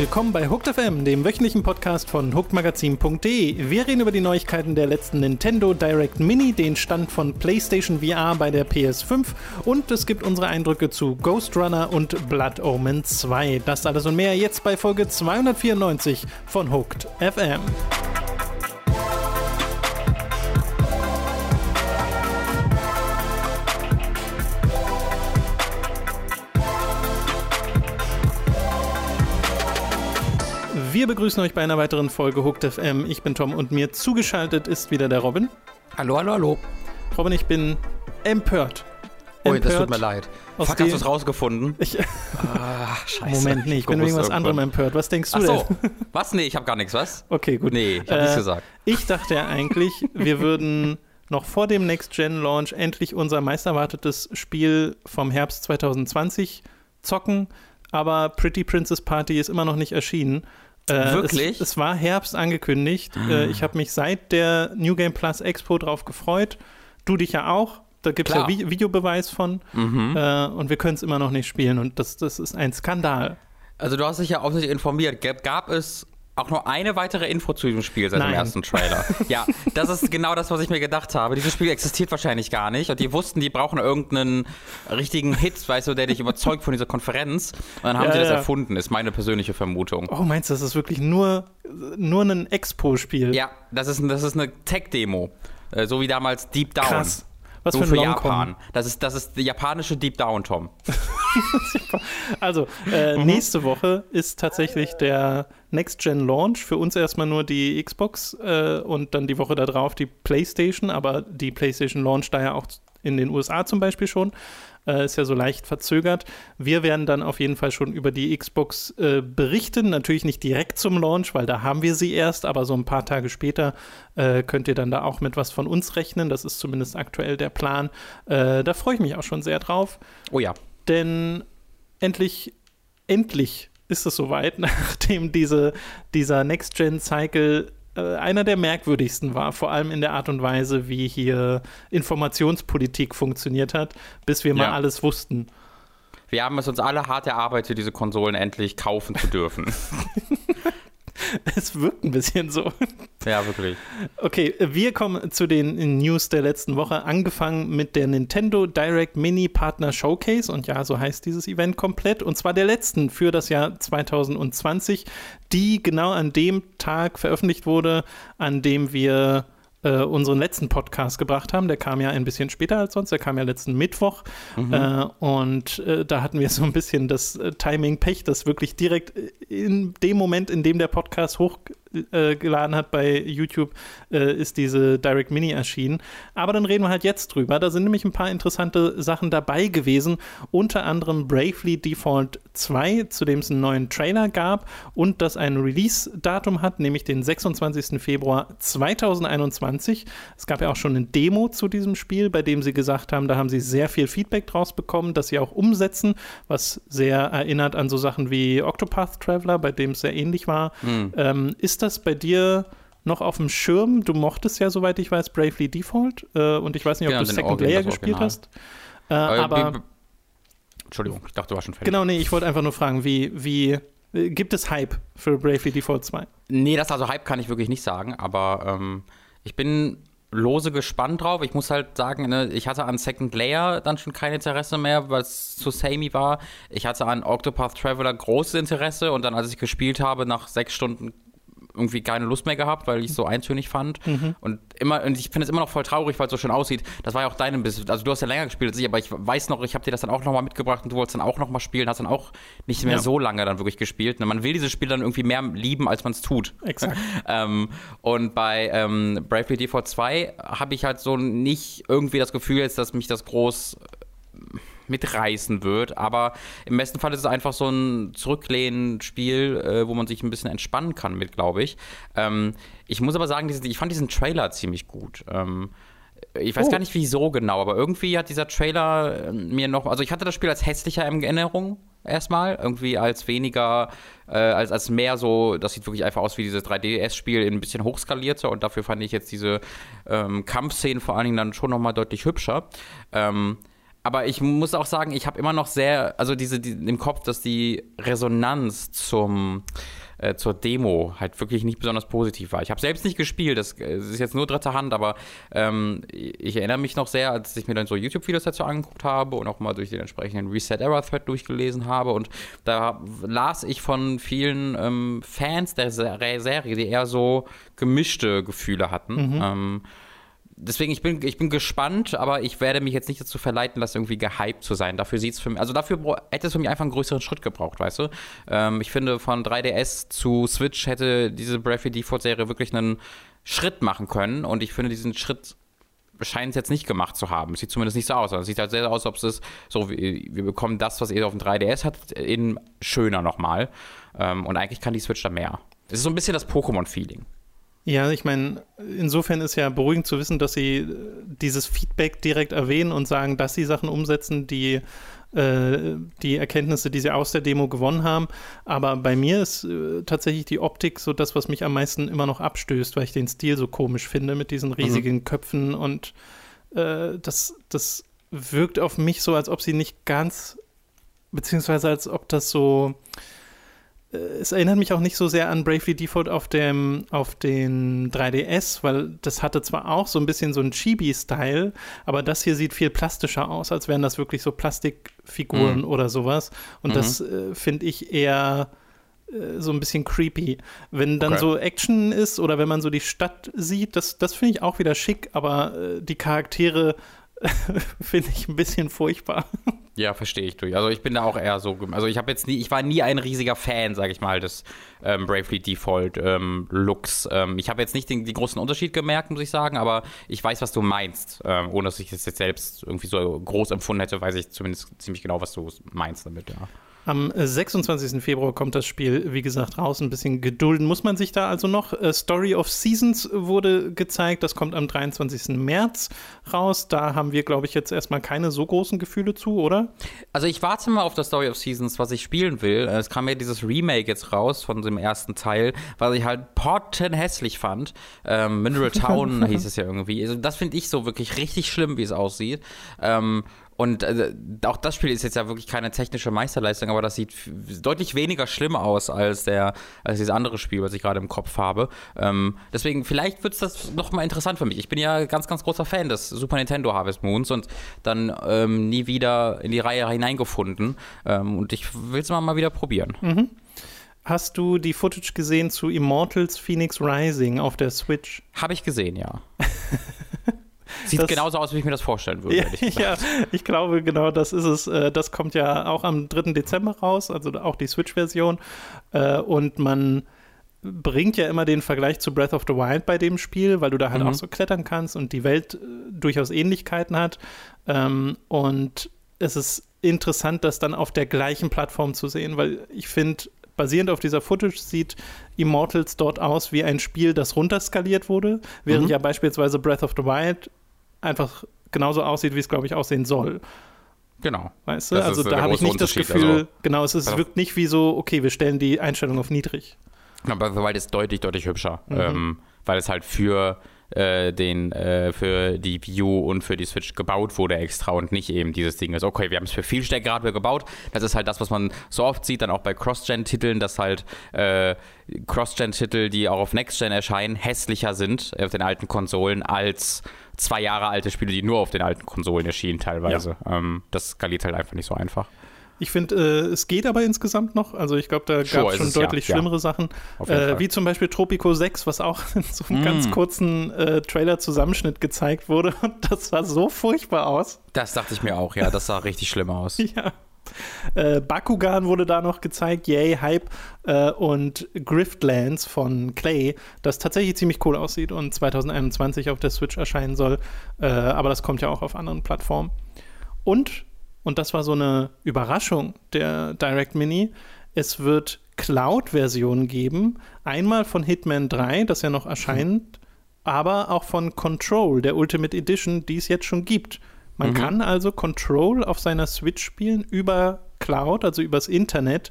Willkommen bei Hooked FM, dem wöchentlichen Podcast von hookedmagazin.de. Wir reden über die Neuigkeiten der letzten Nintendo Direct Mini, den Stand von PlayStation VR bei der PS5 und es gibt unsere Eindrücke zu Ghost Runner und Blood Omen 2. Das alles und mehr jetzt bei Folge 294 von Hooked FM. Wir begrüßen euch bei einer weiteren Folge Hooked FM. Ich bin Tom und mir zugeschaltet ist wieder der Robin. Hallo, hallo, hallo. Robin, ich bin empört. Ui, das tut mir leid. Fuck, hast du es rausgefunden? Ich, Ah, scheiße. Moment, nee, ich bin wegen was anderem empört. Was denkst du Ach so. denn? Was? Nee, ich habe gar nichts, was? Okay, gut. Nee, ich habe nichts Äh, gesagt. Ich dachte ja eigentlich, wir würden noch vor dem Next-Gen-Launch endlich unser meisterwartetes Spiel vom Herbst 2020 zocken, aber Pretty Princess Party ist immer noch nicht erschienen. Äh, Wirklich? Es, es war Herbst angekündigt. Äh, ich habe mich seit der New Game Plus Expo drauf gefreut. Du dich ja auch. Da gibt es ja. Vi Videobeweis von. Mhm. Äh, und wir können es immer noch nicht spielen. Und das, das ist ein Skandal. Also du hast dich ja offensichtlich informiert. Gab es auch nur eine weitere Info zu diesem Spiel seit Nein. dem ersten Trailer? ja, das ist genau das, was ich mir gedacht habe. Dieses Spiel existiert wahrscheinlich gar nicht. Und die wussten, die brauchen irgendeinen richtigen Hit, weißt du, der dich überzeugt von dieser Konferenz. Und dann haben Ja, sie das ja. erfunden, ist meine persönliche Vermutung. Oh, meinst du, das ist wirklich nur, nur ein Expo-Spiel? Ja, das ist, das ist eine Tech-Demo. Äh, So wie damals Deep Down. Krass. Was Nur für ein für. Japan. Das ist, das ist die japanische Deep Down, Tom. Also, äh, Mhm. nächste Woche ist tatsächlich der Next-Gen-Launch. Für uns erstmal nur die Xbox äh, und dann die Woche darauf die PlayStation, aber die PlayStation launcht da ja auch in den USA zum Beispiel schon. Äh, ist ja so leicht verzögert. Wir werden dann auf jeden Fall schon über die Xbox äh, berichten. Natürlich nicht direkt zum Launch, weil da haben wir sie erst, aber so ein paar Tage später äh, könnt ihr dann da auch mit was von uns rechnen. Das ist zumindest aktuell der Plan. Äh, da freue ich mich auch schon sehr drauf Oh ja. denn endlich, endlich ist es soweit, nachdem diese, dieser Next-Gen-Cycle einer der merkwürdigsten war, vor allem in der Art und Weise, wie hier Informationspolitik funktioniert hat, bis wir mal Ja. alles wussten. Wir haben es uns alle hart erarbeitet, diese Konsolen endlich kaufen zu dürfen. Es wirkt ein bisschen so. ja, wirklich. Okay, wir kommen zu den News der letzten Woche, angefangen mit der Nintendo Direct Mini Partner Showcase. Und ja, so heißt dieses Event komplett. Und zwar der letzten für das Jahr 2020, die genau an dem Tag veröffentlicht wurde, an dem wir äh, unseren letzten Podcast gebracht haben. Der kam ja ein bisschen später als sonst, der kam ja letzten Mittwoch. Äh, und äh, da hatten wir so ein bisschen das äh, Timing-Pech, dass wirklich direkt in dem Moment, in dem der Podcast hochgeladen hat bei YouTube, äh, ist diese Direct Mini erschienen. Aber dann reden wir halt jetzt drüber. Da sind nämlich ein paar interessante Sachen dabei gewesen. Unter anderem Bravely Default 2, zu dem es einen neuen Trailer gab und das ein Release-Datum hat, nämlich den 26. Februar 2021. Es gab ja auch schon eine Demo zu diesem Spiel, bei dem sie gesagt haben, da haben sie sehr viel Feedback draus bekommen, das sie auch umsetzen, was sehr erinnert an so Sachen wie Octopath Traveler, bei dem es sehr ähnlich war. Hm. Ähm, ist das bei dir noch auf dem Schirm? Du mochtest ja, soweit ich weiß, Bravely Default äh, und ich weiß nicht, ob Genau, du Second Origin- Layer gespielt Original. hast. Äh, Äh, aber Entschuldigung, ich dachte, du warst schon fertig. genau, nee, ich wollte einfach nur fragen, wie, wie äh, gibt es Hype für Bravely Default 2? Nee, das also Hype kann ich wirklich nicht sagen, aber ähm, ich bin lose gespannt drauf. Ich muss halt sagen, ne, ich hatte an Second Layer dann schon kein Interesse mehr, weil es zu samey war. Ich hatte an Octopath Traveler großes Interesse und dann, als ich gespielt habe, nach sechs Stunden irgendwie keine Lust mehr gehabt, weil ich es so eintönig fand. Und immer, und ich finde es immer noch voll traurig, weil es so schön aussieht. Das war ja auch deine Business. Also du hast ja länger gespielt als ich, aber ich weiß noch, ich habe dir das dann auch nochmal mitgebracht und du wolltest dann auch nochmal spielen, hast dann auch nicht mehr Ja. so lange dann wirklich gespielt. Ne, Man will dieses Spiel dann irgendwie mehr lieben, als man es tut. Exakt. Ähm, und bei ähm, Bravely Default 2 habe ich halt so nicht irgendwie das Gefühl jetzt, dass mich das groß mitreißen wird. Aber im besten Fall ist es einfach so ein Zurücklehnen-Spiel, äh, wo man sich ein bisschen entspannen kann mit, glaube ich. Ähm, ich muss aber sagen, ich fand diesen Trailer ziemlich gut. Ähm, ich weiß Oh. gar nicht wieso genau, aber irgendwie hat dieser Trailer äh, mir noch, also ich hatte das Spiel als hässlicher in Erinnerung erstmal, irgendwie als weniger, äh, als, als mehr so, das sieht wirklich einfach aus wie dieses 3DS-Spiel, ein bisschen hochskalierter und dafür fand ich jetzt diese ähm, Kampfszenen vor allen Dingen dann schon nochmal deutlich hübscher. Ähm, aber ich muss auch sagen, ich habe immer noch sehr, also diese die, im Kopf, dass die Resonanz zum äh, zur Demo halt wirklich nicht besonders positiv war. Ich habe selbst nicht gespielt, das, das, ist jetzt nur dritte Hand, aber ähm, ich erinnere mich noch sehr, als ich mir dann so YouTube-Videos dazu angeguckt habe und auch mal durch den entsprechenden Reset-Error-Thread durchgelesen habe und da las ich von vielen ähm, Fans der Serie, die eher so gemischte Gefühle hatten. Mhm. Ähm, deswegen, ich bin, ich bin gespannt, aber ich werde mich jetzt nicht dazu verleiten lassen, irgendwie gehypt zu sein. Dafür sieht es für mich, also dafür hätte es für mich einfach einen größeren Schritt gebraucht, weißt du? Ähm, ich finde, von 3DS zu Switch hätte diese Bravely Default-Serie wirklich einen Schritt machen können und ich finde, diesen Schritt scheint es jetzt nicht gemacht zu haben. Sieht zumindest nicht so aus. Es sieht halt sehr aus, ob es ist, so, wir bekommen das, was ihr auf dem 3DS hat, in schöner nochmal. Ähm, und eigentlich kann die Switch da mehr. Es ist so ein bisschen das Pokémon-Feeling. Ja, ich meine, insofern ist ja beruhigend zu wissen, dass sie äh, dieses Feedback direkt erwähnen und sagen, dass sie Sachen umsetzen, die äh, die Erkenntnisse, die sie aus der Demo gewonnen haben. Aber bei mir ist äh, tatsächlich die Optik so das, was mich am meisten immer noch abstößt, weil ich den Stil so komisch finde mit diesen riesigen mhm. Köpfen und äh, das, das wirkt auf mich so, als ob sie nicht ganz, beziehungsweise als ob das so es erinnert mich auch nicht so sehr an Bravely Default auf dem auf den 3DS, weil das hatte zwar auch so ein bisschen so einen Chibi-Style, aber das hier sieht viel plastischer aus, als wären das wirklich so Plastikfiguren mhm. oder sowas. Und mhm. das äh, finde ich eher äh, so ein bisschen creepy. Wenn dann okay. so Action ist oder wenn man so die Stadt sieht, das, das finde ich auch wieder schick, aber äh, die Charaktere finde ich ein bisschen furchtbar. Ja, verstehe ich durch. Also ich bin da auch eher so, also ich habe jetzt nie, ich war nie ein riesiger Fan, sage ich mal, des ähm, Bravely Default ähm, Looks. Ähm, ich habe jetzt nicht den, den, großen Unterschied gemerkt, muss ich sagen, aber ich weiß, was du meinst. Ähm, ohne dass ich es jetzt selbst irgendwie so groß empfunden hätte, weiß ich zumindest ziemlich genau, was du meinst damit, ja. Am 26. Februar kommt das Spiel, wie gesagt, raus. Ein bisschen gedulden muss man sich da also noch. Äh, Story of Seasons wurde gezeigt. Das kommt am 23. März raus. Da haben wir, glaube ich, jetzt erstmal keine so großen Gefühle zu, oder? Also ich warte mal auf das Story of Seasons, was ich spielen will. Es kam ja dieses Remake jetzt raus von dem ersten Teil, was ich halt hässlich fand. Ähm, Mineral Town hieß es ja irgendwie. Also das finde ich so wirklich richtig schlimm, wie es aussieht. Ähm, und äh, auch das Spiel ist jetzt ja wirklich keine technische Meisterleistung, aber das sieht deutlich weniger schlimm aus als der als dieses andere Spiel, was ich gerade im Kopf habe. Ähm, deswegen, vielleicht wird es das nochmal interessant für mich. Ich bin ja ganz, ganz großer Fan des Super Nintendo Harvest Moons und dann ähm, nie wieder in die Reihe hineingefunden. Ähm, und ich will es mal, mal wieder probieren. Mhm. Hast du die Footage gesehen zu Immortals Phoenix Rising auf der Switch? Habe ich gesehen, ja. Sieht das, genauso aus, wie ich mir das vorstellen würde. Ja, ja, ich glaube, genau das ist es. Äh, das kommt ja auch am 3. Dezember raus, also auch die Switch-Version. Äh, und man bringt ja immer den Vergleich zu Breath of the Wild bei dem Spiel, weil du da halt mhm. auch so klettern kannst und die Welt äh, durchaus Ähnlichkeiten hat. Ähm, und es ist interessant, das dann auf der gleichen Plattform zu sehen, weil ich finde, basierend auf dieser Footage sieht Immortals dort aus wie ein Spiel, das runterskaliert wurde, während mhm. ja beispielsweise Breath of the Wild einfach genauso aussieht, wie es, glaube ich, aussehen soll. Genau. Weißt du? Das also da habe ich nicht das Gefühl, also, genau, es, ist, also, wirkt nicht wie so, okay, wir stellen die Einstellung auf niedrig. The Wild ist deutlich, deutlich hübscher, mhm. ähm, weil es halt für äh, den äh, für die Wii U und für die Switch gebaut wurde extra und nicht eben dieses Ding ist, okay, wir haben es für viel Stärke gebaut. Das ist halt das, was man so oft sieht, dann auch bei Cross-Gen-Titeln, dass halt äh, Cross-Gen-Titel, die auch auf Next-Gen erscheinen, hässlicher sind auf den alten Konsolen als zwei Jahre alte Spiele, die nur auf den alten Konsolen erschienen teilweise. Ja. Ähm, das skaliert halt einfach nicht so einfach. Ich finde, äh, es geht aber insgesamt noch. Also ich glaube, da gab es schon deutlich ja, schlimmere ja. Sachen. Äh, wie zum Beispiel Tropico 6, was auch in so einem mm. ganz kurzen äh, Trailer-Zusammenschnitt gezeigt wurde. Und das sah so furchtbar aus. Das dachte ich mir auch, ja. Das sah richtig schlimm aus. Ja. Äh, Bakugan wurde da noch gezeigt, yay, Hype äh, und Griftlands von Clay, das tatsächlich ziemlich cool aussieht und 2021 auf der Switch erscheinen soll, äh, aber das kommt ja auch auf anderen Plattformen. Und und das war so eine Überraschung der Direct Mini. Es wird Cloud-Versionen geben. Einmal von Hitman 3, das ja noch erscheint, mhm. aber auch von Control, der Ultimate Edition, die es jetzt schon gibt. Man mhm. kann also Control auf seiner Switch spielen über Cloud, also übers Internet,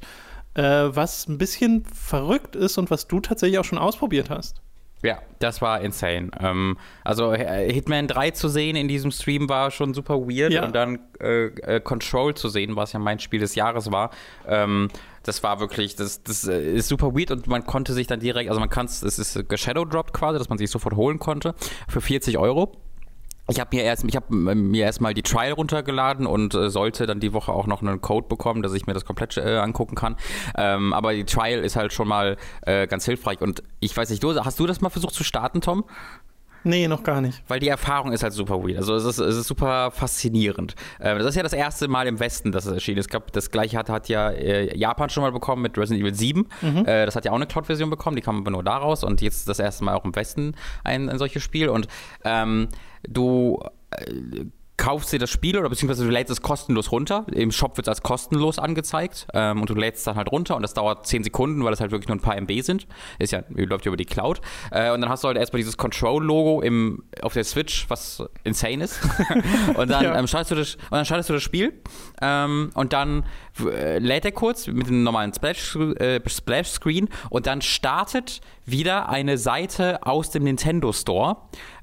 äh, was ein bisschen verrückt ist und was du tatsächlich auch schon ausprobiert hast. Ja, das war insane. Ähm, also Hitman 3 zu sehen in diesem Stream war schon super weird ja. und dann äh, äh, Control zu sehen, was ja mein Spiel des Jahres war, ähm, das war wirklich, das, das äh, ist super weird und man konnte sich dann direkt, also man kann es, es ist geshadowdropped quasi, dass man sich sofort holen konnte für 40 Euro. Ich habe mir erst, ich habe mir erstmal die Trial runtergeladen und äh, sollte dann die Woche auch noch einen Code bekommen, dass ich mir das komplett äh, angucken kann. Ähm, aber die Trial ist halt schon mal äh, ganz hilfreich. Und ich weiß nicht, du, hast du das mal versucht zu starten, Tom? Nee, noch gar nicht. Weil die Erfahrung ist halt super weird. Also es ist, es ist super faszinierend. Äh, das ist ja das erste Mal im Westen, dass es erschienen ist. Glaub, das gleiche hat, hat ja äh, Japan schon mal bekommen mit Resident Evil 7. Mhm. Äh, das hat ja auch eine Cloud-Version bekommen, die kam aber nur daraus. Und jetzt das erste Mal auch im Westen ein, ein solches Spiel. Und ähm, du äh, kaufst dir das Spiel oder beziehungsweise du lädst es kostenlos runter. Im Shop wird es als kostenlos angezeigt ähm, und du lädst es dann halt runter und das dauert 10 Sekunden, weil das halt wirklich nur ein paar MB sind. Ist ja, läuft ja über die Cloud. Äh, und dann hast du halt erstmal dieses Control-Logo auf der Switch, was insane ist. und, dann, ja. ähm, startest du das, und dann startest du das Spiel ähm, und dann äh, lädt er kurz mit einem normalen Splash-Screen äh, Splash und dann startet wieder eine Seite aus dem Nintendo Store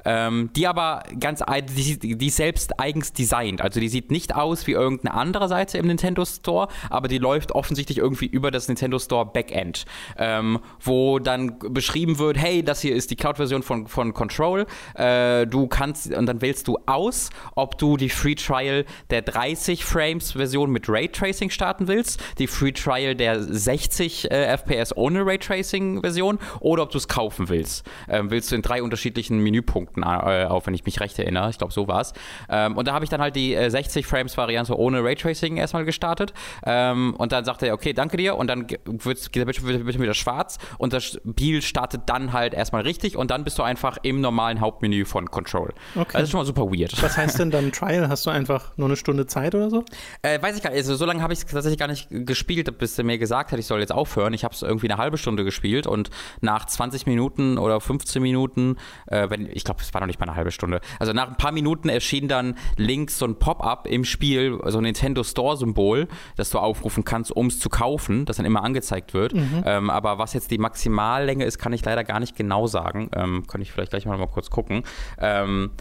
ähm, die aber ganz, die, die selbst eigens designt. Also die sieht nicht aus wie irgendeine andere Seite im Nintendo Store, aber die läuft offensichtlich irgendwie über das Nintendo Store Backend, ähm, wo dann beschrieben wird, hey, das hier ist die Cloud-Version von, von Control. Äh, du kannst, und dann wählst du aus, ob du die Free Trial der 30 Frames Version mit Raytracing starten willst, die Free Trial der 60 äh, FPS ohne Raytracing Version oder ob du es kaufen willst. Ähm, willst du in drei unterschiedlichen Menüpunkten äh, auf, wenn ich mich recht erinnere. Ich glaube, so war es. Ähm, und da habe ich dann halt die äh, 60 Frames Variante ohne Raytracing erstmal gestartet. Ähm, und dann sagte er, okay, danke dir. Und dann wird der Bildschirm wieder schwarz und das Spiel startet dann halt erstmal richtig und dann bist du einfach im normalen Hauptmenü von Control. Okay. Das ist schon mal super weird. Was heißt denn dann Trial? Hast du einfach nur eine Stunde Zeit oder so? Äh, weiß ich gar nicht. Also so lange habe ich es tatsächlich gar nicht gespielt, bis er mir gesagt hat, ich soll jetzt aufhören. Ich habe es irgendwie eine halbe Stunde gespielt und nach 20 Minuten oder 15 Minuten, äh, wenn ich glaube, es war noch nicht mal eine halbe Stunde. Also nach ein paar Minuten erschien dann links so ein Pop-up im Spiel, so ein Nintendo Store-Symbol, das du aufrufen kannst, um es zu kaufen, das dann immer angezeigt wird. Mhm. Ähm, aber was jetzt die Maximallänge ist, kann ich leider gar nicht genau sagen. Ähm, kann ich vielleicht gleich mal, mal kurz gucken. Ähm,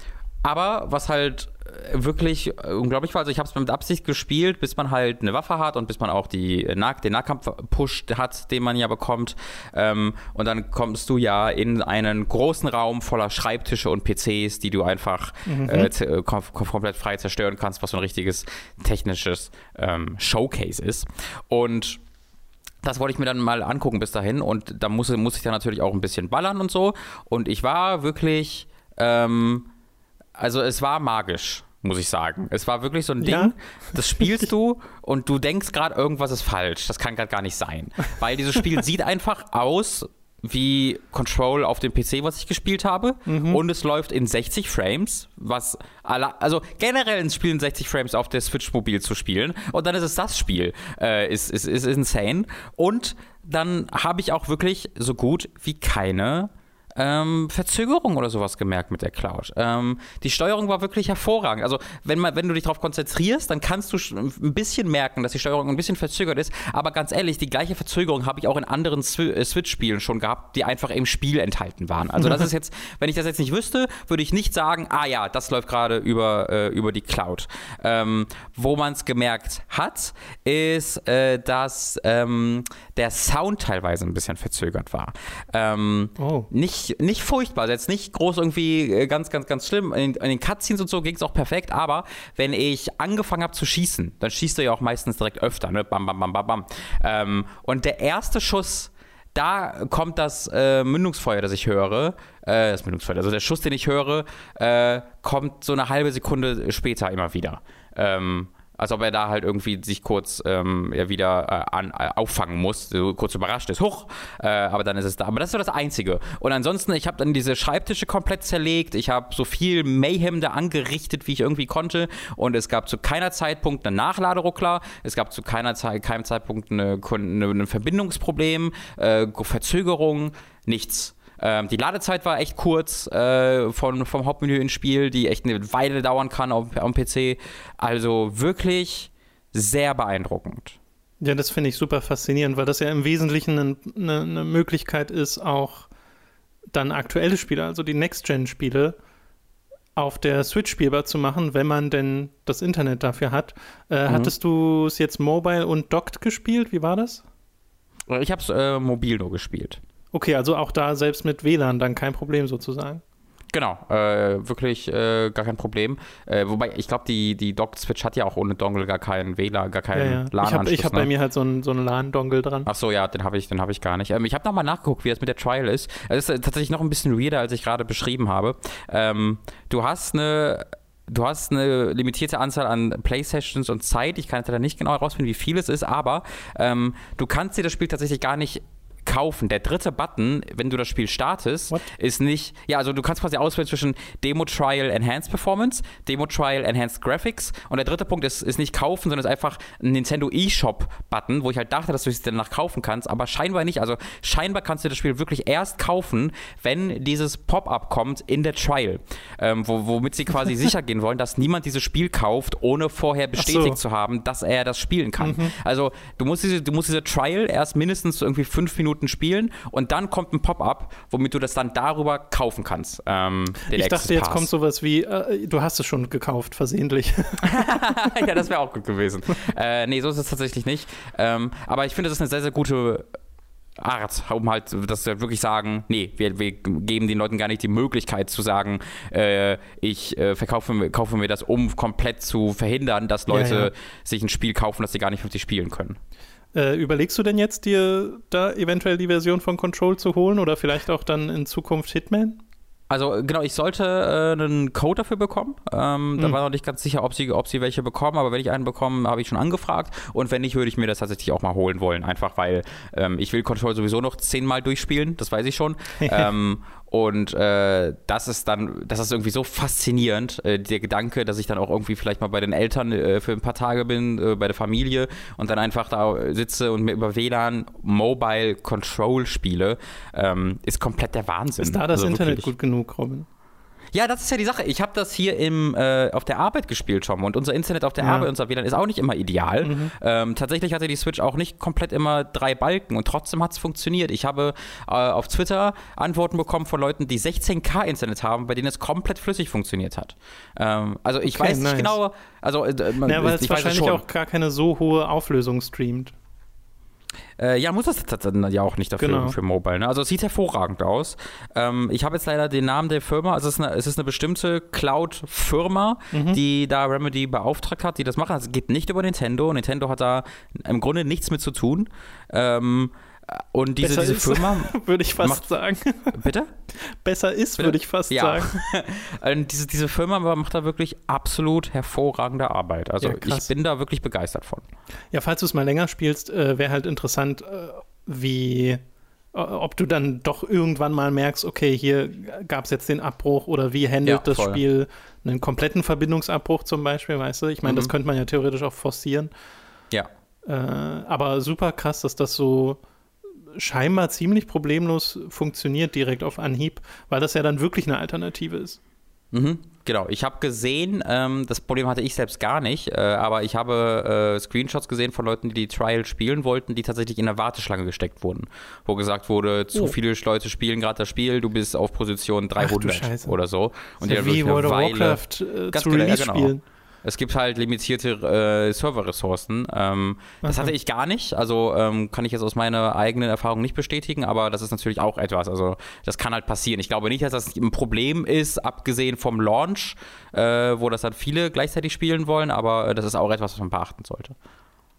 aber was halt wirklich unglaublich war. Also ich habe es mit Absicht gespielt, bis man halt eine Waffe hat und bis man auch die nah den Nahkampf-Push hat, den man ja bekommt. Ähm, und dann kommst du ja in einen großen Raum voller Schreibtische und PCs, die du einfach mhm. äh, äh kom komplett frei zerstören kannst, was so ein richtiges technisches ähm, Showcase ist. Und das wollte ich mir dann mal angucken bis dahin und da muss, muss ich dann natürlich auch ein bisschen ballern und so. Und ich war wirklich, ähm, also es war magisch muss ich sagen. Es war wirklich so ein Ding, ja? das spielst du und du denkst gerade, irgendwas ist falsch. Das kann gerade gar nicht sein. Weil dieses Spiel sieht einfach aus wie Control auf dem PC, was ich gespielt habe. Mhm. Und es läuft in 60 Frames, was also generell ein Spiel in 60 Frames auf der Switch mobil zu spielen. Und dann ist es das Spiel. Äh, ist, ist, ist insane. Und dann habe ich auch wirklich so gut wie keine ähm, Verzögerung oder sowas gemerkt mit der Cloud. Ähm, die Steuerung war wirklich hervorragend. Also wenn, man, wenn du dich darauf konzentrierst, dann kannst du ein bisschen merken, dass die Steuerung ein bisschen verzögert ist. Aber ganz ehrlich, die gleiche Verzögerung habe ich auch in anderen äh, Switch-Spielen schon gehabt, die einfach im Spiel enthalten waren. Also das ist jetzt, wenn ich das jetzt nicht wüsste, würde ich nicht sagen, ah ja, das läuft gerade über, äh, über die Cloud. Ähm, wo man es gemerkt hat, ist, äh, dass ähm, der Sound teilweise ein bisschen verzögert war. Ähm, oh. Nicht nicht, furchtbar, also jetzt nicht groß irgendwie äh, ganz, ganz, ganz schlimm. In, in den Cutscenes und so ging es auch perfekt, aber wenn ich angefangen habe zu schießen, dann schießt du ja auch meistens direkt öfter, ne? Bam, bam, bam, bam, bam. Ähm, und der erste Schuss, da kommt das äh, Mündungsfeuer, das ich höre, äh, das Mündungsfeuer, also der Schuss, den ich höre, äh, kommt so eine halbe Sekunde später immer wieder. Ähm, als ob er da halt irgendwie sich kurz ähm, ja, wieder äh, an, äh, auffangen muss, so kurz überrascht ist, hoch, äh, aber dann ist es da. Aber das ist so das Einzige. Und ansonsten, ich habe dann diese Schreibtische komplett zerlegt, ich habe so viel Mayhem da angerichtet, wie ich irgendwie konnte und es gab zu keiner Zeitpunkt einen Nachladeruckler, es gab zu keiner Zeit, keinem Zeitpunkt ein Verbindungsproblem, äh, Verzögerung, nichts. Ähm, die Ladezeit war echt kurz äh, von, vom Hauptmenü ins Spiel, die echt eine Weile dauern kann auf, dem PC. Also wirklich sehr beeindruckend. Ja, das finde ich super faszinierend, weil das ja im Wesentlichen eine, eine Möglichkeit ist, auch dann aktuelle Spiele, also die Next-Gen-Spiele, auf der Switch spielbar zu machen, wenn man denn das Internet dafür hat. Äh, mhm. Hattest du es jetzt mobile und docked gespielt? Wie war das? Ich habe es äh, mobil nur gespielt. Okay, also auch da selbst mit WLAN dann kein Problem sozusagen. Genau, äh, wirklich äh, gar kein Problem. Äh, wobei, ich glaube, die, die Dock-Switch hat ja auch ohne Dongle gar keinen WLAN, gar keinen ja, ja. LAN-Anschluss. Ich habe hab ne? bei mir halt so einen so LAN-Dongle dran. Ach so, ja, den habe ich, hab ich gar nicht. Ähm, ich habe nochmal nachgeguckt, wie das mit der Trial ist. Es ist äh, tatsächlich noch ein bisschen weirder, als ich gerade beschrieben habe. Ähm, du hast eine du hast eine limitierte Anzahl an Playsessions und Zeit. Ich kann jetzt da nicht genau herausfinden, wie viel es ist, aber ähm, du kannst dir das Spiel tatsächlich gar nicht kaufen. Der dritte Button, wenn du das Spiel startest, What? ist nicht, ja, also du kannst quasi auswählen zwischen Demo Trial Enhanced Performance, Demo Trial Enhanced Graphics und der dritte Punkt ist, ist nicht kaufen, sondern ist einfach ein Nintendo eShop Button, wo ich halt dachte, dass du es danach kaufen kannst, aber scheinbar nicht. Also scheinbar kannst du das Spiel wirklich erst kaufen, wenn dieses Pop-up kommt in der Trial, ähm, wo, womit sie quasi sicher gehen wollen, dass niemand dieses Spiel kauft, ohne vorher bestätigt so. zu haben, dass er das spielen kann. Mhm. Also du musst diese, du musst diese Trial erst mindestens irgendwie fünf Minuten Minuten spielen und dann kommt ein Pop-up, womit du das dann darüber kaufen kannst. Ähm, ich dachte, jetzt kommt sowas wie, äh, du hast es schon gekauft, versehentlich. ja, das wäre auch gut gewesen. äh, nee, so ist es tatsächlich nicht. Ähm, aber ich finde, das ist eine sehr, sehr gute Art, um halt, dass wir wirklich sagen, nee, wir, wir geben den Leuten gar nicht die Möglichkeit zu sagen, äh, ich äh, verkaufe kaufe mir das, um komplett zu verhindern, dass Leute ja, ja. sich ein Spiel kaufen, das sie gar nicht wirklich spielen können. Äh, überlegst du denn jetzt, dir da eventuell die Version von Control zu holen oder vielleicht auch dann in Zukunft Hitman? Also genau, ich sollte äh, einen Code dafür bekommen. Ähm, mhm. Da war noch nicht ganz sicher, ob sie, ob sie welche bekommen, aber wenn ich einen bekomme, habe ich schon angefragt. Und wenn nicht, würde ich mir das tatsächlich auch mal holen wollen. Einfach weil ähm, ich will Control sowieso noch zehnmal durchspielen, das weiß ich schon. ähm, und äh, das ist dann, das ist irgendwie so faszinierend, äh, der Gedanke, dass ich dann auch irgendwie vielleicht mal bei den Eltern äh, für ein paar Tage bin, äh, bei der Familie und dann einfach da sitze und mir über WLAN Mobile Control spiele, ähm, ist komplett der Wahnsinn. Ist da das also Internet gut genug, Robin? Ja, das ist ja die Sache. Ich habe das hier im, äh, auf der Arbeit gespielt schon und unser Internet auf der ja. Arbeit, unser WLAN ist auch nicht immer ideal. Mhm. Ähm, tatsächlich hatte die Switch auch nicht komplett immer drei Balken und trotzdem hat es funktioniert. Ich habe äh, auf Twitter Antworten bekommen von Leuten, die 16K Internet haben, bei denen es komplett flüssig funktioniert hat. Ähm, also ich okay, weiß nice. nicht genau, also äh, man, ja, weil es wahrscheinlich auch gar keine so hohe Auflösung streamt. Äh, ja, muss das dann ja auch nicht dafür genau. für Mobile. Ne? Also es sieht hervorragend aus. Ähm, ich habe jetzt leider den Namen der Firma. Also es ist eine, es ist eine bestimmte Cloud-Firma, mhm. die da Remedy beauftragt hat, die das machen. Also es geht nicht über Nintendo. Nintendo hat da im Grunde nichts mit zu tun. Ähm, und diese, diese Firma. würde ich fast macht, sagen. Bitte? Besser ist, würde ich fast ja. sagen. diese, diese Firma macht da wirklich absolut hervorragende Arbeit. Also ja, ich bin da wirklich begeistert von. Ja, falls du es mal länger spielst, äh, wäre halt interessant, äh, wie äh, ob du dann doch irgendwann mal merkst, okay, hier gab es jetzt den Abbruch oder wie handelt ja, das Spiel einen kompletten Verbindungsabbruch zum Beispiel, weißt du? Ich meine, mhm. das könnte man ja theoretisch auch forcieren. Ja. Äh, aber super krass, dass das so scheinbar ziemlich problemlos funktioniert direkt auf Anhieb, weil das ja dann wirklich eine Alternative ist. Mhm, genau, ich habe gesehen, ähm, das Problem hatte ich selbst gar nicht, äh, aber ich habe äh, Screenshots gesehen von Leuten, die die Trial spielen wollten, die tatsächlich in der Warteschlange gesteckt wurden, wo gesagt wurde, zu oh. viele Leute spielen gerade das Spiel, du bist auf Position 300 oder so. Und ja wie World of Warcraft äh, zu genau, Release genau. spielen. Es gibt halt limitierte äh, Serverressourcen. Ähm, das hatte ich gar nicht. Also ähm, kann ich jetzt aus meiner eigenen Erfahrung nicht bestätigen, aber das ist natürlich auch etwas. Also das kann halt passieren. Ich glaube nicht, dass das ein Problem ist, abgesehen vom Launch, äh, wo das dann viele gleichzeitig spielen wollen, aber äh, das ist auch etwas, was man beachten sollte.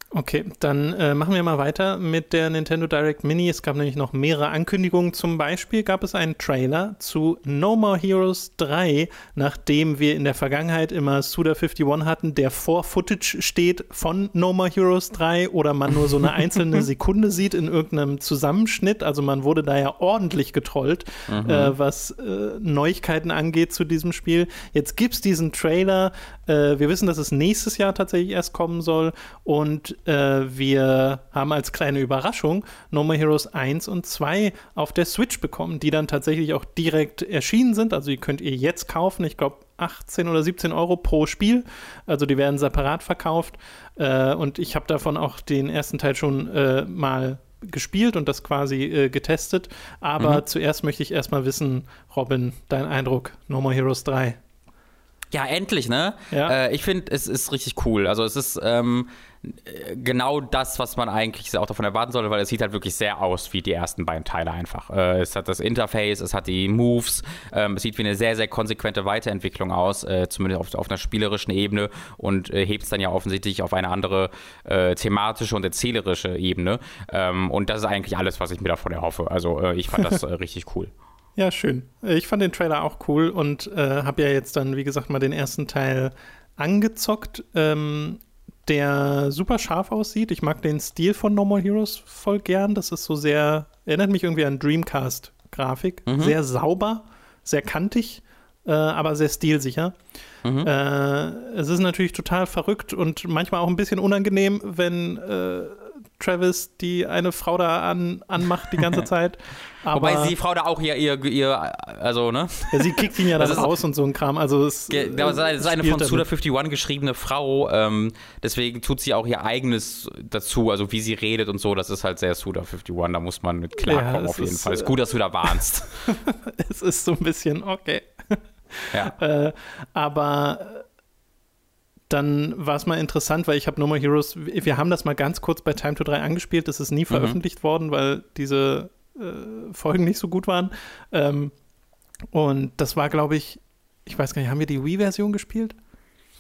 Okay, dann äh, machen wir mal weiter mit der Nintendo Direct Mini. Es gab nämlich noch mehrere Ankündigungen. Zum Beispiel gab es einen Trailer zu No More Heroes 3, nachdem wir in der Vergangenheit immer Suda51 hatten, der vor Footage steht von No More Heroes 3 oder man nur so eine einzelne Sekunde sieht in irgendeinem Zusammenschnitt. Also man wurde da ja ordentlich getrollt, mhm. äh, was äh, Neuigkeiten angeht zu diesem Spiel. Jetzt gibt es diesen Trailer. Äh, wir wissen, dass es nächstes Jahr tatsächlich erst kommen soll und äh, wir haben als kleine Überraschung No More Heroes 1 und 2 auf der Switch bekommen, die dann tatsächlich auch direkt erschienen sind. Also die könnt ihr jetzt kaufen. Ich glaube 18 oder 17 Euro pro Spiel. Also die werden separat verkauft. Äh, und ich habe davon auch den ersten Teil schon äh, mal gespielt und das quasi äh, getestet. Aber mhm. zuerst möchte ich erstmal wissen, Robin, dein Eindruck, No More Heroes 3. Ja, endlich, ne? Ja. Äh, ich finde, es ist richtig cool. Also es ist ähm, genau das, was man eigentlich auch davon erwarten sollte, weil es sieht halt wirklich sehr aus wie die ersten beiden Teile einfach. Äh, es hat das Interface, es hat die Moves, ähm, es sieht wie eine sehr, sehr konsequente Weiterentwicklung aus, äh, zumindest auf, auf, einer spielerischen Ebene und äh, hebt es dann ja offensichtlich auf eine andere äh, thematische und erzählerische Ebene. Ähm, und das ist eigentlich alles, was ich mir davon erhoffe. Also äh, ich fand das richtig cool. Ja, schön. Ich fand den Trailer auch cool und äh, habe ja jetzt dann, wie gesagt, mal den ersten Teil angezockt, ähm, der super scharf aussieht. Ich mag den Stil von No More Heroes voll gern. Das ist so sehr, erinnert mich irgendwie an Dreamcast-Grafik. Mhm. Sehr sauber, sehr kantig, äh, aber sehr stilsicher. Mhm. Äh, es ist natürlich total verrückt und manchmal auch ein bisschen unangenehm, wenn äh, Travis, die eine Frau da an, anmacht die ganze Zeit. Aber, Wobei die Frau da auch ihr, ihr, ihr also, ne? Ja, sie kickt ihn ja dann raus und so ein Kram. Also es, ja, das ist eine von Suda51 geschriebene Frau, ähm, deswegen tut sie auch ihr eigenes dazu, also wie sie redet und so, das ist halt sehr Suda51, da muss man mit klarkommen ja, auf jeden ist, Fall. Ist gut, dass du da warnst. es ist so ein bisschen, okay. Ja. äh, aber dann war es mal interessant, weil ich habe No More Heroes, wir haben das mal ganz kurz bei Time to 3 angespielt, das ist nie mhm. veröffentlicht mhm. worden, weil diese äh, Folgen nicht so gut waren. Ähm, und das war, glaube ich, ich weiß gar nicht, haben wir die Wii-Version gespielt?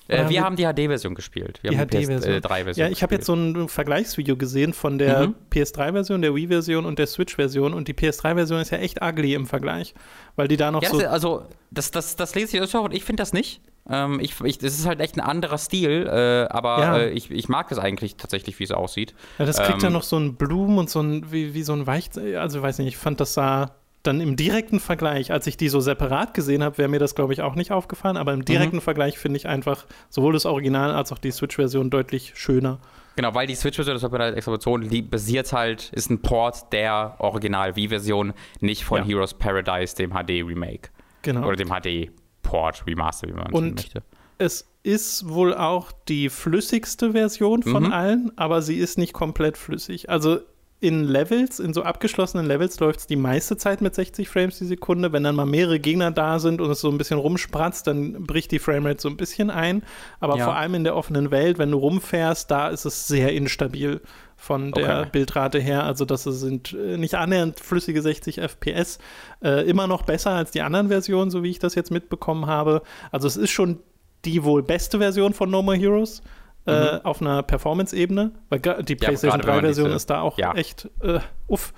Äh, wir haben die HD-Version gespielt. Wir die HD-Version. ja, ich habe jetzt so ein Vergleichsvideo gesehen von der mhm. PS3-Version, der Wii-Version und der Switch-Version. Und die PS3-Version ist ja echt ugly im Vergleich, weil die da noch ja, so. Also, das, das, das lese ich auch und ich finde das nicht. Ähm, ich, ich, das ist halt echt ein anderer Stil, äh, aber ja. äh, ich, ich mag das eigentlich tatsächlich, wie es aussieht. Ja, das kriegt ähm, ja noch so ein Blumen und so ein, wie, wie so ein Weich, also weiß nicht, ich fand das sah dann im direkten Vergleich, als ich die so separat gesehen habe, wäre mir das, glaube ich, auch nicht aufgefallen, aber im direkten mhm. Vergleich finde ich einfach sowohl das Original als auch die Switch-Version deutlich schöner. Genau, weil die Switch-Version, das hat man halt die basiert halt, ist ein Port der Original-Wii-Version, nicht von ja. Heroes Paradise, dem HD-Remake. Genau. Oder dem HD Port, Remaster, wie man Und möchte. Es ist wohl auch die flüssigste Version von mhm. allen, aber sie ist nicht komplett flüssig. Also in Levels, in so abgeschlossenen Levels läuft es die meiste Zeit mit 60 Frames die Sekunde. Wenn dann mal mehrere Gegner da sind und es so ein bisschen rumspratzt, dann bricht die Framerate so ein bisschen ein. Aber ja. vor allem in der offenen Welt, wenn du rumfährst, da ist es sehr instabil von der okay. Bildrate her. Also das sind äh, nicht annähernd flüssige 60 FPS. Äh, immer noch besser als die anderen Versionen, so wie ich das jetzt mitbekommen habe. Also es ist schon die wohl beste Version von No More Heroes. Äh, mhm. auf einer Performance-Ebene, weil die PlayStation ja, 3-Version ist da auch ja. echt äh, uff.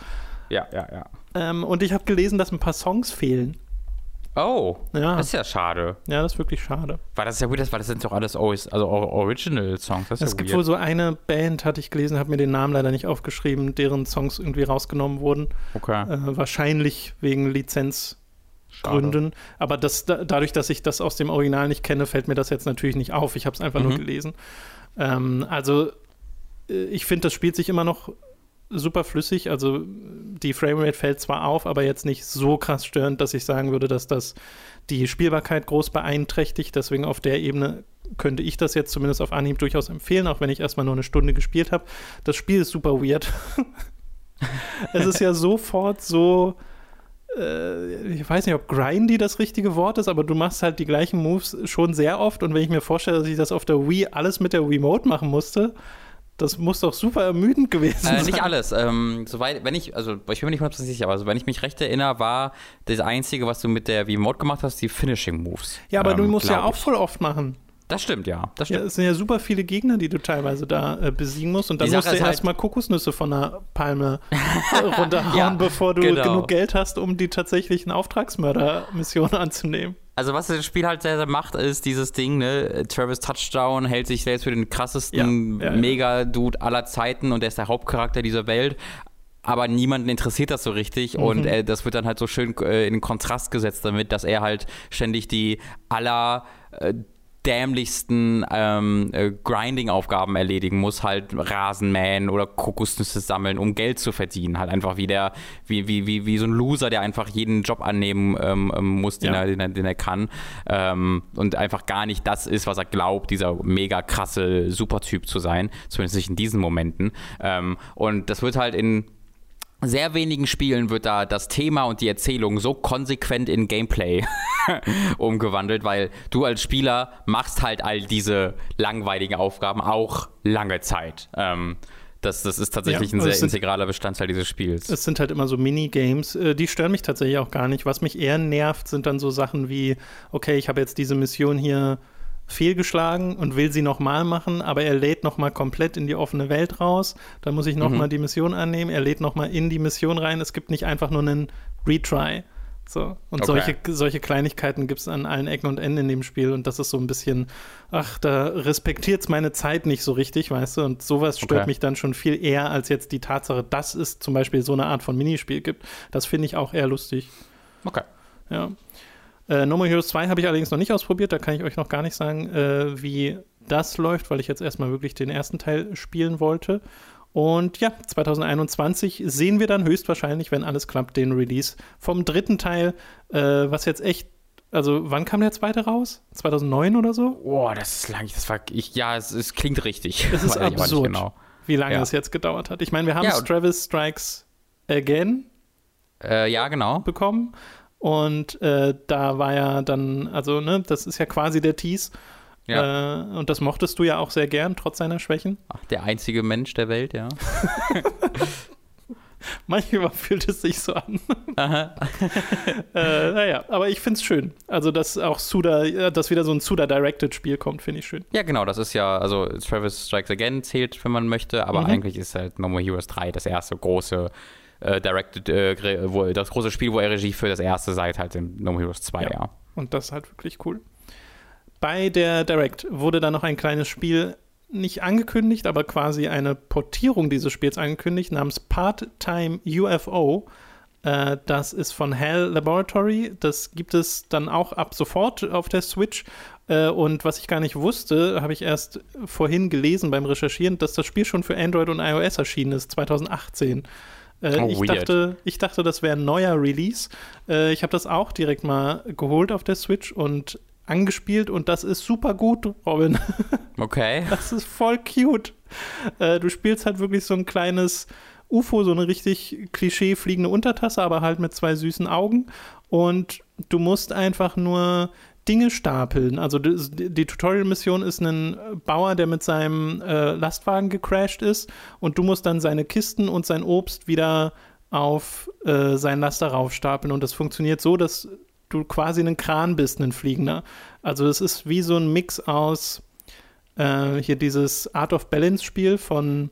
Ja, ja, ja. Ähm, und ich habe gelesen, dass ein paar Songs fehlen. Oh, ja. das ist ja schade. Ja, das ist wirklich schade. Weil das ist ja gut, weil das sind doch alles also Original-Songs. Es ja gibt wohl so eine Band, hatte ich gelesen, habe mir den Namen leider nicht aufgeschrieben, deren Songs irgendwie rausgenommen wurden. Okay. Äh, wahrscheinlich wegen Lizenzgründen. Aber das, da, dadurch, dass ich das aus dem Original nicht kenne, fällt mir das jetzt natürlich nicht auf. Ich habe es einfach mhm. nur gelesen. Ähm, also, äh, ich finde, das spielt sich immer noch super flüssig. Also die Framerate fällt zwar auf, aber jetzt nicht so krass störend, dass ich sagen würde, dass das die Spielbarkeit groß beeinträchtigt. Deswegen auf der Ebene könnte ich das jetzt zumindest auf Anhieb durchaus empfehlen, auch wenn ich erstmal nur eine Stunde gespielt habe. Das Spiel ist super weird. es ist ja sofort so ich weiß nicht, ob grindy das richtige Wort ist, aber du machst halt die gleichen Moves schon sehr oft. Und wenn ich mir vorstelle, dass ich das auf der Wii alles mit der Remote machen musste, das muss doch super ermüdend gewesen äh, sein. Nicht alles. Ähm, soweit, wenn ich, also ich bin mir nicht hundertprozentig sicher, aber also, wenn ich mich recht erinnere, war das Einzige, was du mit der V-Mode gemacht hast, die Finishing Moves. Ja, aber ähm, du musst ja auch voll oft machen. Das stimmt, ja. Das stimmt. Ja, es sind ja super viele Gegner, die du teilweise da äh, besiegen musst. Und dann musst du halt erstmal Kokosnüsse von der Palme runterhauen, ja, bevor du genau. genug Geld hast, um die tatsächlichen Auftragsmörder-Missionen anzunehmen. Also was das Spiel halt sehr, sehr macht, ist dieses Ding, ne? Travis Touchdown hält sich selbst für den krassesten ja, Mega-Dude aller Zeiten und er ist der Hauptcharakter dieser Welt aber niemanden interessiert das so richtig mhm. und äh, das wird dann halt so schön äh, in Kontrast gesetzt damit, dass er halt ständig die aller äh, dämlichsten ähm, äh, Grinding-Aufgaben erledigen muss, halt Rasenmähen oder Kokosnüsse sammeln, um Geld zu verdienen. Halt einfach wie der, wie, wie, wie, wie so ein Loser, der einfach jeden Job annehmen ähm, ähm muss, den, ja. er, den, er, den er kann. Ähm, und einfach gar nicht das ist, was er glaubt, dieser mega krasse Supertyp zu sein. Zumindest nicht in diesen Momenten. Ähm, und das wird halt in sehr wenigen Spielen wird da das Thema und die Erzählung so konsequent in Gameplay umgewandelt, weil du als Spieler machst halt all diese langweiligen Aufgaben auch lange Zeit. Ähm, das, das ist tatsächlich ja, ein sehr sind, integraler Bestandteil dieses Spiels. Es sind halt immer so Minigames, äh, die stören mich tatsächlich auch gar nicht. Was mich eher nervt, sind dann so Sachen wie, okay, ich habe jetzt diese Mission hier fehlgeschlagen und will sie nochmal machen, aber er lädt nochmal komplett in die offene Welt raus. Dann muss ich nochmal mhm. die Mission annehmen. Er lädt nochmal in die Mission rein. Es gibt nicht einfach nur einen Retry. So. Und okay. solche, solche Kleinigkeiten gibt es an allen Ecken und Enden in dem Spiel. Und das ist so ein bisschen, ach, da respektiert es meine Zeit nicht so richtig, weißt du? Und sowas stört okay. mich dann schon viel eher als jetzt die Tatsache, dass es zum Beispiel so eine Art von Minispiel gibt. Das finde ich auch eher lustig. Okay. Ja. Äh, no More Heroes 2 habe ich allerdings noch nicht ausprobiert, da kann ich euch noch gar nicht sagen, äh, wie das läuft, weil ich jetzt erstmal wirklich den ersten Teil spielen wollte. Und ja, 2021 sehen wir dann höchstwahrscheinlich, wenn alles klappt, den Release vom dritten Teil, äh, was jetzt echt also, wann kam der zweite raus? 2009 oder so? Boah, das ist lang. Das war, ich, ja, es, es klingt richtig. Es ist absurd, genau. wie lange ja. es jetzt gedauert hat. Ich meine, wir haben ja, Travis Strikes Again äh, ja, genau. bekommen. Und äh, da war ja dann, also, ne, das ist ja quasi der Tease. Ja. Äh, und das mochtest du ja auch sehr gern, trotz seiner Schwächen. Ach, der einzige Mensch der Welt, ja. Manchmal fühlt es sich so an. äh, naja, aber ich finde es schön. Also, dass auch Suda, dass wieder so ein Suda-Directed-Spiel kommt, finde ich schön. Ja, genau, das ist ja, also Travis Strikes Again zählt, wenn man möchte, aber mhm. eigentlich ist halt No More Heroes 3 das erste große äh, Directed, äh, wo, das große Spiel, wo er Regie für das erste seit halt in No Heroes 2, ja. ja. Und das ist halt wirklich cool. Bei der Direct wurde dann noch ein kleines Spiel nicht angekündigt, aber quasi eine Portierung dieses Spiels angekündigt, namens Part-Time UFO. Äh, das ist von Hell Laboratory. Das gibt es dann auch ab sofort auf der Switch. Äh, und was ich gar nicht wusste, habe ich erst vorhin gelesen beim Recherchieren, dass das Spiel schon für Android und iOS erschienen ist, 2018. Äh, oh, ich, dachte, ich dachte, das wäre ein neuer Release. Äh, ich habe das auch direkt mal geholt auf der Switch und angespielt und das ist super gut, Robin. Okay. Das ist voll cute. Äh, du spielst halt wirklich so ein kleines UFO, so eine richtig Klischee fliegende Untertasse, aber halt mit zwei süßen Augen. Und du musst einfach nur Dinge stapeln. Also die, die Tutorial-Mission ist ein Bauer, der mit seinem äh, Lastwagen gecrashed ist und du musst dann seine Kisten und sein Obst wieder auf äh, sein Laster raufstapeln. Und das funktioniert so, dass du quasi ein Kran bist, ein Fliegender. Also es ist wie so ein Mix aus äh, hier dieses Art of Balance Spiel von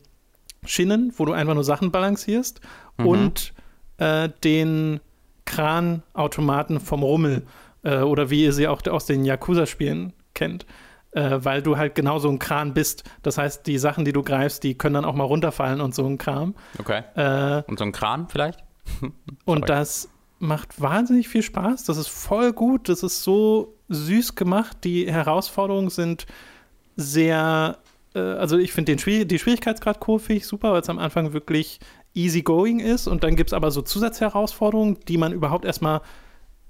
Schinnen, wo du einfach nur Sachen balancierst mhm. und äh, den Kranautomaten vom Rummel äh, oder wie ihr sie auch aus den Yakuza-Spielen kennt. Äh, weil du halt genau so ein Kran bist. Das heißt, die Sachen, die du greifst, die können dann auch mal runterfallen und so ein Kram. Okay. Äh, und so ein Kran vielleicht? und das macht wahnsinnig viel Spaß. Das ist voll gut. Das ist so süß gemacht. Die Herausforderungen sind sehr, äh, also ich finde Schwier die Schwierigkeitsgrad finde ich super, weil es am Anfang wirklich easy going ist. Und dann gibt es aber so Zusatzherausforderungen, die man überhaupt erstmal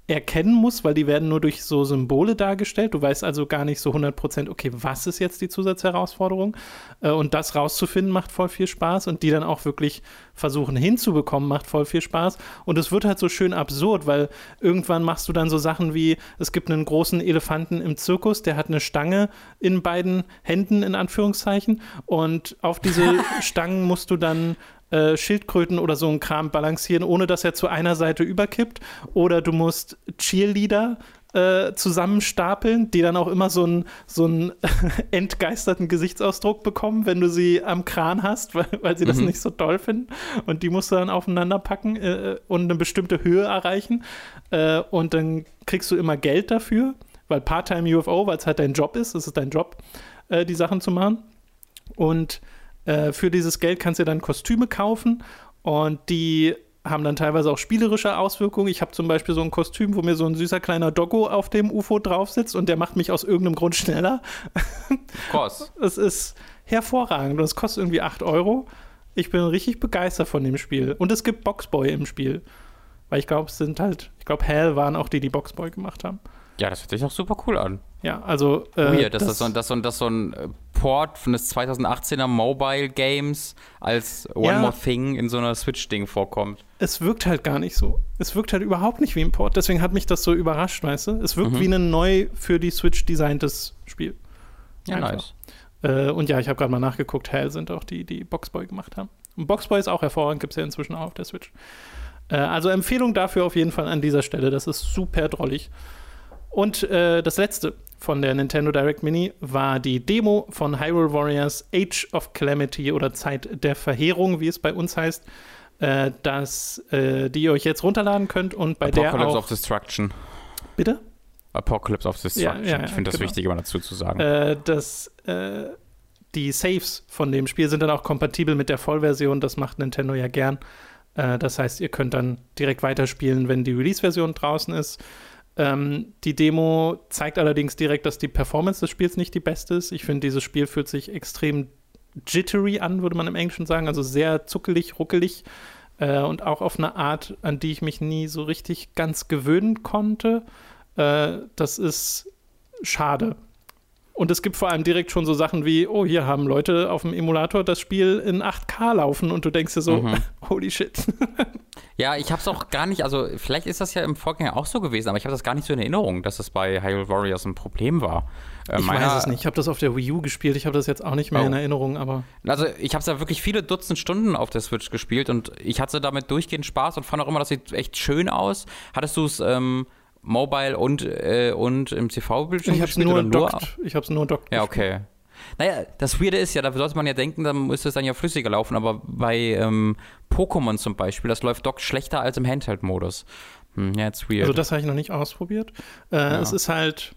erkennen muss, weil die werden nur durch so Symbole dargestellt. Du weißt also gar nicht so 100%, okay, was ist jetzt die Zusatzherausforderung? Äh, und das rauszufinden macht voll viel Spaß und die dann auch wirklich versuchen hinzubekommen macht voll viel Spaß. Und es wird halt so schön absurd, weil irgendwann machst du dann so Sachen wie, es gibt einen großen Elefanten im Zirkus, der hat eine Stange in beiden Händen, in Anführungszeichen. Und auf diese Stangen musst du dann äh, Schildkröten oder so ein Kram balancieren, ohne dass er zu einer Seite überkippt. Oder du musst Cheerleader äh, zusammenstapeln, die dann auch immer so einen so entgeisterten Gesichtsausdruck bekommen, wenn du sie am Kran hast, weil, weil sie das mhm. nicht so toll finden. Und die musst du dann aufeinander packen äh, und eine bestimmte Höhe erreichen. Äh, und dann kriegst du immer Geld dafür, weil Part-Time UFO, weil es halt dein Job ist, es ist dein Job, äh, die Sachen zu machen. Und äh, für dieses Geld kannst du dann Kostüme kaufen und die haben dann teilweise auch spielerische Auswirkungen. Ich habe zum Beispiel so ein Kostüm, wo mir so ein süßer kleiner Doggo auf dem UFO drauf sitzt und der macht mich aus irgendeinem Grund schneller. Kost. Es ist hervorragend und es kostet irgendwie 8 Euro. Ich bin richtig begeistert von dem Spiel. Und es gibt Boxboy im Spiel. Weil ich glaube, es sind halt, ich glaube, Hell waren auch die, die Boxboy gemacht haben. Ja, das hört sich auch super cool an. Ja, also. Äh, Weird, dass das, das, so, dass, so, dass so ein Port von des 2018er Mobile Games als One Ja. More Thing in so einer Switch-Ding vorkommt. es wirkt halt gar nicht so. Es wirkt halt überhaupt nicht wie ein Port. Deswegen hat mich das so überrascht, weißt du? Es wirkt Mhm. wie ein neu für die Switch designtes Spiel. Ja, Einfach. nice. Äh, und ja, ich habe gerade mal nachgeguckt, Hell sind auch die, die Boxboy gemacht haben. Und Boxboy ist auch hervorragend, gibt es ja inzwischen auch auf der Switch. Äh, also Empfehlung dafür auf jeden Fall an dieser Stelle. Das ist super drollig. Und äh, das letzte von der Nintendo Direct Mini war die Demo von Hyrule Warriors Age of Calamity oder Zeit der Verheerung, wie es bei uns heißt, äh, das, äh, die ihr euch jetzt runterladen könnt und bei der Apocalypse of Destruction. bitte? Apocalypse of Destruction. Ja, ja, ich finde das genau. wichtig, immer dazu zu sagen. Äh, das, äh, die Saves von dem Spiel sind dann auch kompatibel mit der Vollversion. Das macht Nintendo ja gern. Äh, das heißt, ihr könnt dann direkt weiterspielen, wenn die Release-Version draußen ist. Ähm, die Demo zeigt allerdings direkt, dass die Performance des Spiels nicht die beste ist. Ich finde, dieses Spiel fühlt sich extrem jittery an, würde man im Englischen sagen. Also sehr zuckelig, ruckelig. Äh, und auch auf eine Art, an die ich mich nie so richtig ganz gewöhnen konnte. Äh, das ist schade. Und es gibt vor allem direkt schon so Sachen wie, oh, hier haben Leute auf dem Emulator das Spiel in 8K laufen und du denkst dir so, Mhm. holy shit. Ja, ich habe es auch gar nicht, also vielleicht ist das ja im Vorgänger auch so gewesen, aber ich habe das gar nicht so in Erinnerung, dass das bei Hyrule Warriors ein Problem war. Äh, Ich weiß es nicht. Ich habe das auf der Wii U gespielt. Ich habe das jetzt auch nicht mehr Oh. in Erinnerung, aber Also ich habe es ja wirklich viele Dutzend Stunden auf der Switch gespielt und ich hatte damit durchgehend Spaß und fand auch immer, das sieht echt schön aus. Hattest du es ähm, mobile und, äh, und im TV-Bildschirm ich gespielt nur oder nur? Ich habe es nur dockt. Ja, okay. Naja, das Weirde ist ja, da sollte man ja denken, dann müsste es dann ja flüssiger laufen, aber bei ähm, Pokémon zum Beispiel, das läuft dockt schlechter als im Handheld-Modus. Hm, ja, it's weird. Also das habe ich noch nicht ausprobiert. Äh, Es ist halt,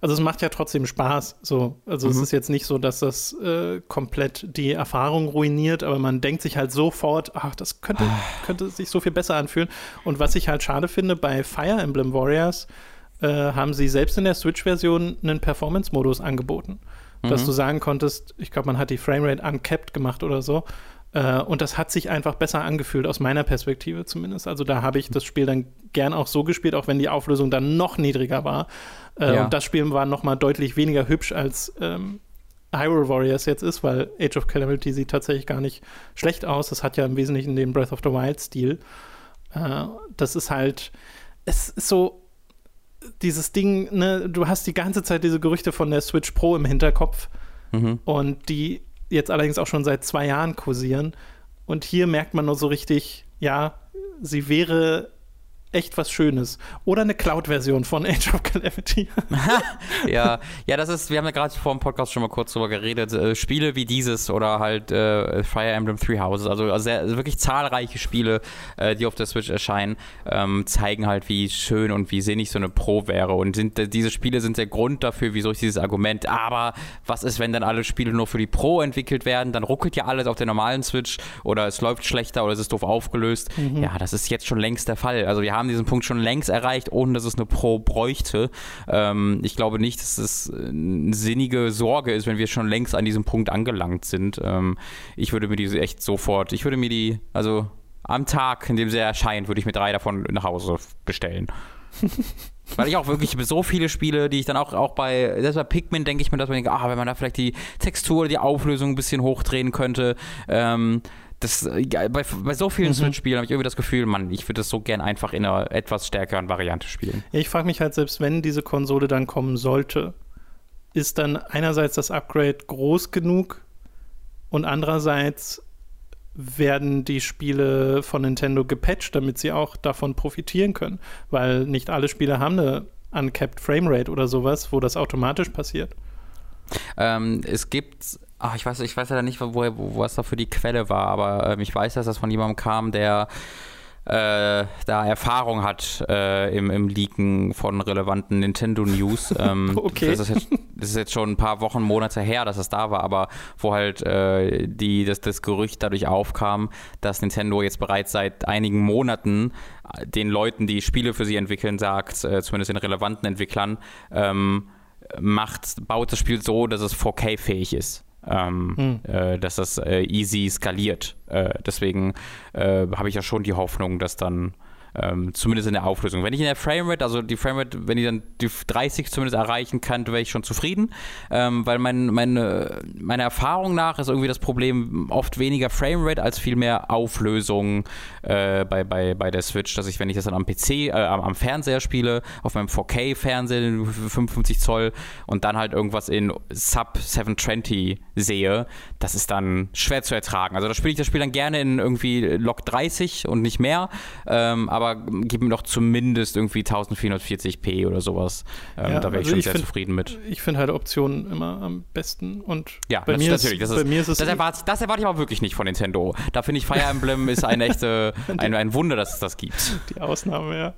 also es macht ja trotzdem Spaß. So, also es Mhm. ist jetzt nicht so, dass das äh, komplett die Erfahrung ruiniert, aber man denkt sich halt sofort, ach, das könnte, Ah. könnte sich so viel besser anfühlen. Und was ich halt schade finde, bei Fire Emblem Warriors äh, haben sie selbst in der Switch-Version einen Performance-Modus angeboten. Dass Mhm. du sagen konntest, ich glaube, man hat die Framerate uncapped gemacht oder so. Äh, und das hat sich einfach besser angefühlt, aus meiner Perspektive zumindest. Also da habe ich das Spiel dann gern auch so gespielt, auch wenn die Auflösung dann noch niedriger war. Äh, Ja. Und das Spiel war noch mal deutlich weniger hübsch als ähm, Hyrule Warriors jetzt ist, weil Age of Calamity sieht tatsächlich gar nicht schlecht aus. Das hat ja im Wesentlichen den Breath of the Wild-Stil. Äh, das ist halt, es ist so dieses Ding, ne, du hast die ganze Zeit diese Gerüchte von der Switch Pro im Hinterkopf mhm. und die jetzt allerdings auch schon seit zwei Jahren kursieren. Und hier merkt man nur so richtig, ja, sie wäre echt was Schönes. Oder eine Cloud-Version von Age of Calamity. ja, ja, das ist, wir haben ja gerade vor dem Podcast schon mal kurz drüber geredet. Äh, Spiele wie dieses oder halt äh, Fire Emblem Three Houses, also sehr, also wirklich zahlreiche Spiele, äh, die auf der Switch erscheinen, ähm, zeigen halt, wie schön und wie sinnig so eine Pro wäre. Und sind, äh, diese Spiele sind der Grund dafür, wieso ich dieses Argument, aber was ist, wenn dann alle Spiele nur für die Pro entwickelt werden? Dann ruckelt ja alles auf der normalen Switch oder es läuft schlechter oder es ist doof aufgelöst. Ja, das ist jetzt schon längst der Fall. Also wir haben diesen Punkt schon längst erreicht, ohne dass es eine Pro bräuchte. Ähm, ich glaube nicht, dass es eine sinnige Sorge ist, wenn wir schon längst an diesem Punkt angelangt sind. Ähm, ich würde mir diese echt sofort, ich würde mir die, also am Tag, in dem sie erscheint, würde ich mir drei davon nach Hause bestellen. Weil ich auch wirklich so viele Spiele, die ich dann auch, auch bei, selbst bei Pikmin denke ich mir, dass man denkt, ah, wenn man da vielleicht die Textur die Auflösung ein bisschen hochdrehen könnte. Ähm, das, ja, bei, bei so vielen Mhm. Switch-Spielen habe ich irgendwie das Gefühl, Mann, ich würde das so gern einfach in einer etwas stärkeren Variante spielen. Ich frage mich halt, selbst wenn diese Konsole dann kommen sollte, ist dann einerseits das Upgrade groß genug und andererseits werden die Spiele von Nintendo gepatcht, damit sie auch davon profitieren können, weil nicht alle Spiele haben eine uncapped Framerate oder sowas, wo das automatisch passiert. Ähm, es gibt, ach, ich weiß, ich weiß ja nicht, wo, wo, was da für die Quelle war, aber ähm, ich weiß, dass das von jemandem kam, der äh, da Erfahrung hat äh, im, im Leaken von relevanten Nintendo News. Ähm, Okay. Das ist, jetzt, das ist jetzt schon ein paar Wochen, Monate her, dass das da war, aber wo halt äh, die, das, das Gerücht dadurch aufkam, dass Nintendo jetzt bereits seit einigen Monaten äh, den Leuten, die Spiele für sie entwickeln, sagt, äh, zumindest den relevanten Entwicklern, ähm, macht, baut das Spiel so, dass es 4K-fähig ist. Ähm, äh, dass das äh, easy skaliert. Äh, deswegen äh, habe ich ja schon die Hoffnung, dass dann Ähm, zumindest in der Auflösung. Wenn ich in der Framerate, also die Framerate, wenn ich dann die 30 zumindest erreichen kann, wäre ich schon zufrieden. Ähm, weil mein, meine, meiner Erfahrung nach ist irgendwie das Problem oft weniger Framerate als viel mehr Auflösung äh, bei, bei, bei der Switch, dass ich, wenn ich das dann am PC, äh, am, am Fernseher spiele, auf meinem 4K-Fernseher, 55 Zoll und dann halt irgendwas in Sub 720 sehe, das ist dann schwer zu ertragen. Also da spiele ich das Spiel dann gerne in irgendwie Log 30 und nicht mehr, ähm, aber gib mir doch zumindest irgendwie 1440p oder sowas. Ähm, ja, da wäre ich also schon ich sehr find, zufrieden mit. Ich finde halt Optionen immer am besten und ja, bei, mir, natürlich, ist, das ist, bei mir ist es. Das erwarte, das erwarte ich aber wirklich nicht von Nintendo. Da finde ich Fire Emblem ist eine echte, ein, ein Wunder, dass es das gibt. Die Ausnahme, ja.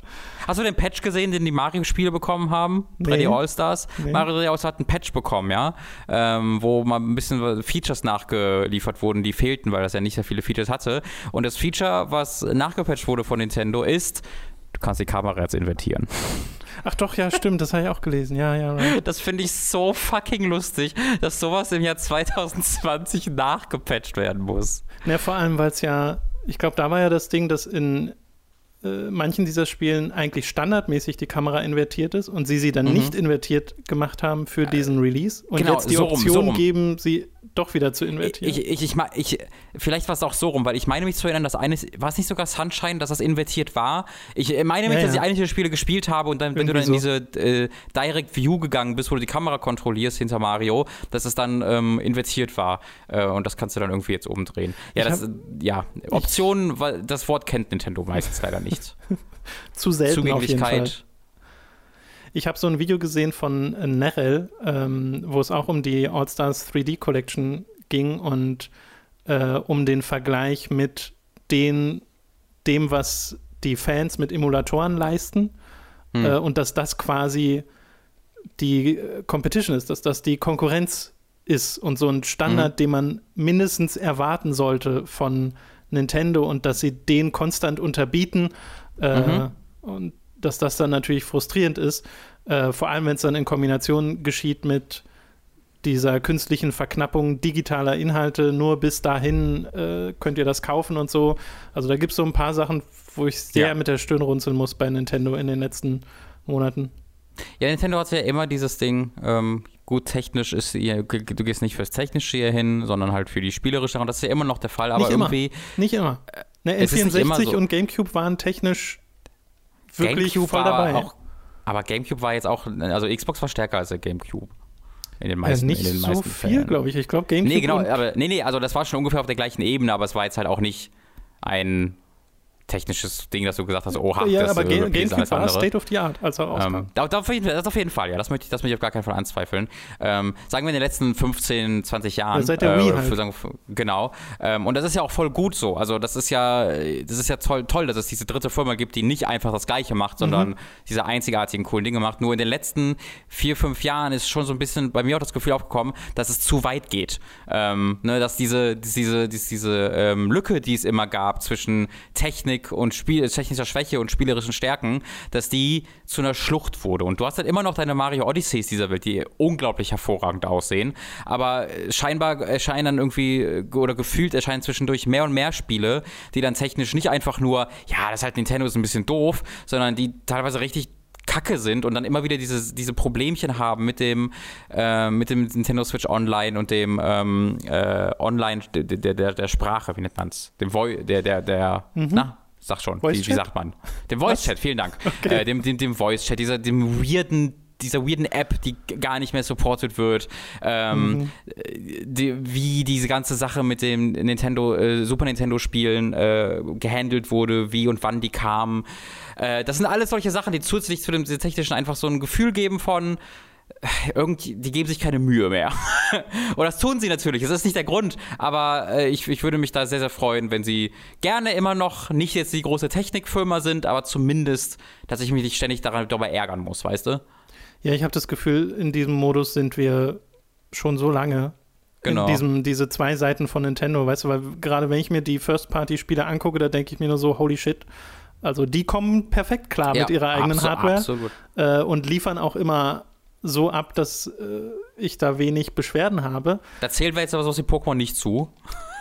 Hast du den Patch gesehen, den die Mario-Spiele bekommen haben? Nee. die All-Stars? Nee. Mario 3 All-Stars hat einen Patch bekommen, ja. Ähm, wo mal ein bisschen Features nachgeliefert wurden, die fehlten, weil das ja nicht sehr viele Features hatte. Und das Feature, was nachgepatcht wurde von Nintendo, ist, du kannst die Kamera jetzt invertieren. Ach doch, ja, stimmt, das habe ich auch gelesen. Ja, ja. Right. Das finde ich so fucking lustig, dass sowas im Jahr 2020 nachgepatcht werden muss. Ja, vor allem, weil es ja, ich glaube, da war ja das Ding, dass in äh, manchen dieser Spielen eigentlich standardmäßig die Kamera invertiert ist und sie sie dann mhm. nicht invertiert gemacht haben für diesen Release und genau, jetzt die so Option rum, so rum. geben, sie doch wieder zu invertieren. Ich, ich, ich, ich vielleicht war es auch so rum, weil ich meine mich zu erinnern, dass eines, war es nicht sogar Sunshine, dass das invertiert war? Ich meine mich, ja, dass ja. ich einige Spiele gespielt habe und dann, wenn Irgendwie du dann in diese äh, Direct View gegangen bist, wo du die Kamera kontrollierst hinter Mario, dass es dann ähm, invertiert war. Äh, und das kannst du dann irgendwie jetzt umdrehen. Ja, das, hab, ja, Optionen, das Wort kennt Nintendo meistens leider nicht. zu selten Zugänglichkeit. Ich habe so ein Video gesehen von äh, Nerel, ähm, wo es auch um die All-Stars 3D Collection ging und äh, um den Vergleich mit den, dem, was die Fans mit Emulatoren leisten hm. äh, und dass das quasi die äh, Competition ist, dass das die Konkurrenz ist und so ein Standard, mhm. den man mindestens erwarten sollte von Nintendo und dass sie den konstant unterbieten äh, mhm. und dass das dann natürlich frustrierend ist, äh, vor allem wenn es dann in Kombination geschieht mit dieser künstlichen Verknappung digitaler Inhalte, nur bis dahin äh, könnt ihr das kaufen und so. Also da gibt es so ein paar Sachen, wo ich sehr ja. mit der Stirn runzeln muss bei Nintendo in den letzten Monaten. Ja, Nintendo hat ja immer dieses Ding, ähm, gut, technisch ist ihr, du gehst nicht fürs Technische hier hin, sondern halt für die spielerische, und das ist ja immer noch der Fall, aber nicht irgendwie. Immer. Nicht immer. Ne, N64 so. und GameCube waren technisch wirklich GameCube voll dabei. Auch, aber GameCube war jetzt auch, also Xbox war stärker als der GameCube. In den meisten, ja, nicht in den so viel, glaube ich. Ich glaube, GameCube. Nee, genau, aber nee, nee, also das war schon ungefähr auf der gleichen Ebene, aber es war jetzt halt auch nicht ein technisches Ding, dass du gesagt hast, oha, ja, das aber Ga GameCube war State of the Art, als er rauskam. Ähm, das, auf jeden, das auf jeden Fall, ja, das möchte ich, das möchte ich auf gar keinen Fall anzweifeln. Ähm, sagen wir in den letzten 15, 20 Jahren. Ja, seit der äh, Wii halt. sagen, genau. Ähm, und das ist ja auch voll gut so. Also das ist ja, das ist ja toll, toll, dass es diese dritte Firma gibt, die nicht einfach das Gleiche macht, sondern mhm. diese einzigartigen coolen Dinge macht. Nur in den letzten vier, fünf Jahren ist schon so ein bisschen bei mir auch das Gefühl aufgekommen, dass es zu weit geht. Ähm, ne, dass diese, diese, diese, diese ähm, Lücke, die es immer gab zwischen Technik und Spiel, technischer Schwäche und spielerischen Stärken, dass die zu einer Schlucht wurde. Und du hast halt immer noch deine Mario Odysseys dieser Welt, die unglaublich hervorragend aussehen. Aber scheinbar erscheinen dann irgendwie, oder gefühlt erscheinen zwischendurch mehr und mehr Spiele, die dann technisch nicht einfach nur, ja, das ist halt Nintendo ist ein bisschen doof, sondern die teilweise richtig Kacke sind und dann immer wieder diese, diese Problemchen haben mit dem, äh, mit dem Nintendo Switch Online und dem ähm, äh, Online der, der, der Sprache, wie nennt man es? Dem Voice, der, der, der, mhm. na, Sag schon, wie, wie, sagt man? Dem Voice-Chat, vielen Dank. Okay. Äh, dem dem, dem Voice-Chat, dieser, dem weirden dieser weirden App, die gar nicht mehr supported wird, ähm, mhm. die, wie diese ganze Sache mit dem Nintendo, äh, Super Nintendo Spielen äh, gehandelt wurde, wie und wann die kamen. Äh, das sind alles solche Sachen, die zusätzlich zu dem technischen einfach so ein Gefühl geben von, irgendwie, die geben sich keine Mühe mehr. Und das tun sie natürlich, das ist nicht der Grund, aber äh, ich, ich würde mich da sehr, sehr freuen, wenn sie gerne immer noch nicht jetzt die große Technikfirma sind, aber zumindest, dass ich mich nicht ständig daran, darüber ärgern muss, weißt du? Ja, ich habe das Gefühl, in diesem Modus sind wir schon so lange. Genau. In diesem, diese zwei Seiten von Nintendo, weißt du, weil gerade wenn ich mir die First-Party-Spiele angucke, da denke ich mir nur so, holy shit. Also die kommen perfekt klar ja, mit ihrer eigenen abso Hardware absolut. Äh, und liefern auch immer so ab, dass äh, ich da wenig Beschwerden habe. Da zählen wir jetzt aber so aus dem Pokémon nicht zu.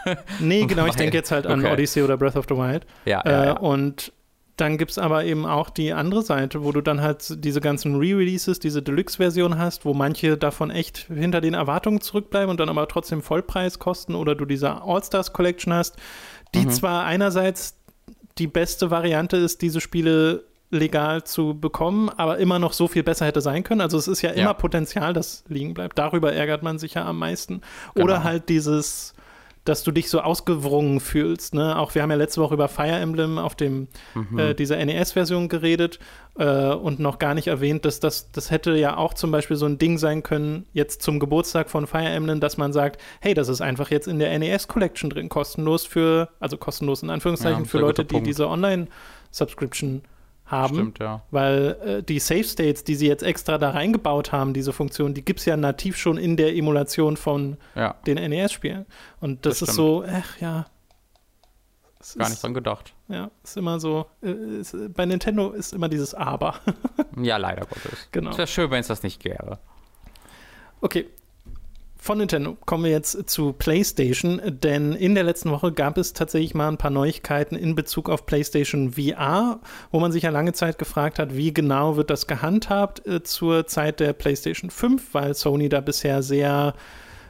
nee, genau, ich denke jetzt halt an okay. Odyssey oder Breath of the Wild. Ja, ja, ja. Und dann gibt es aber eben auch die andere Seite, wo du dann halt diese ganzen Re-Releases, diese Deluxe-Version hast, wo manche davon echt hinter den Erwartungen zurückbleiben und dann aber trotzdem Vollpreis kosten oder du diese All-Stars Collection hast, die mhm. zwar einerseits die beste Variante ist, diese Spiele legal zu bekommen, aber immer noch so viel besser hätte sein können. Also es ist ja immer ja. Potenzial, das liegen bleibt. Darüber ärgert man sich ja am meisten. Genau. Oder halt dieses dass du dich so ausgewrungen fühlst. Ne? Auch wir haben ja letzte Woche über Fire Emblem auf dem mhm. äh, dieser NES-Version geredet äh, und noch gar nicht erwähnt, dass das, das hätte ja auch zum Beispiel so ein Ding sein können, jetzt zum Geburtstag von Fire Emblem, dass man sagt, hey, das ist einfach jetzt in der NES Collection drin, kostenlos für, also kostenlos in Anführungszeichen ja, für Leute, die diese Online-Subscription haben, Stimmt, ja. weil äh, die Safe States, die sie jetzt extra da reingebaut haben, diese Funktion, die gibt es ja nativ schon in der Emulation von ja. den NES-Spielen. Und das, das ist so, ach ja. Gar ist, nicht dran gedacht. Ja, ist immer so, äh, ist, bei Nintendo ist immer dieses Aber. ja, leider Gottes. Genau. Es wäre schön, wenn es das nicht gäbe. Okay, von Nintendo kommen wir jetzt zu PlayStation, denn in der letzten Woche gab es tatsächlich mal ein paar Neuigkeiten in Bezug auf PlayStation VR, wo man sich ja lange Zeit gefragt hat, wie genau wird das gehandhabt äh, zur Zeit der PlayStation 5, weil Sony da bisher sehr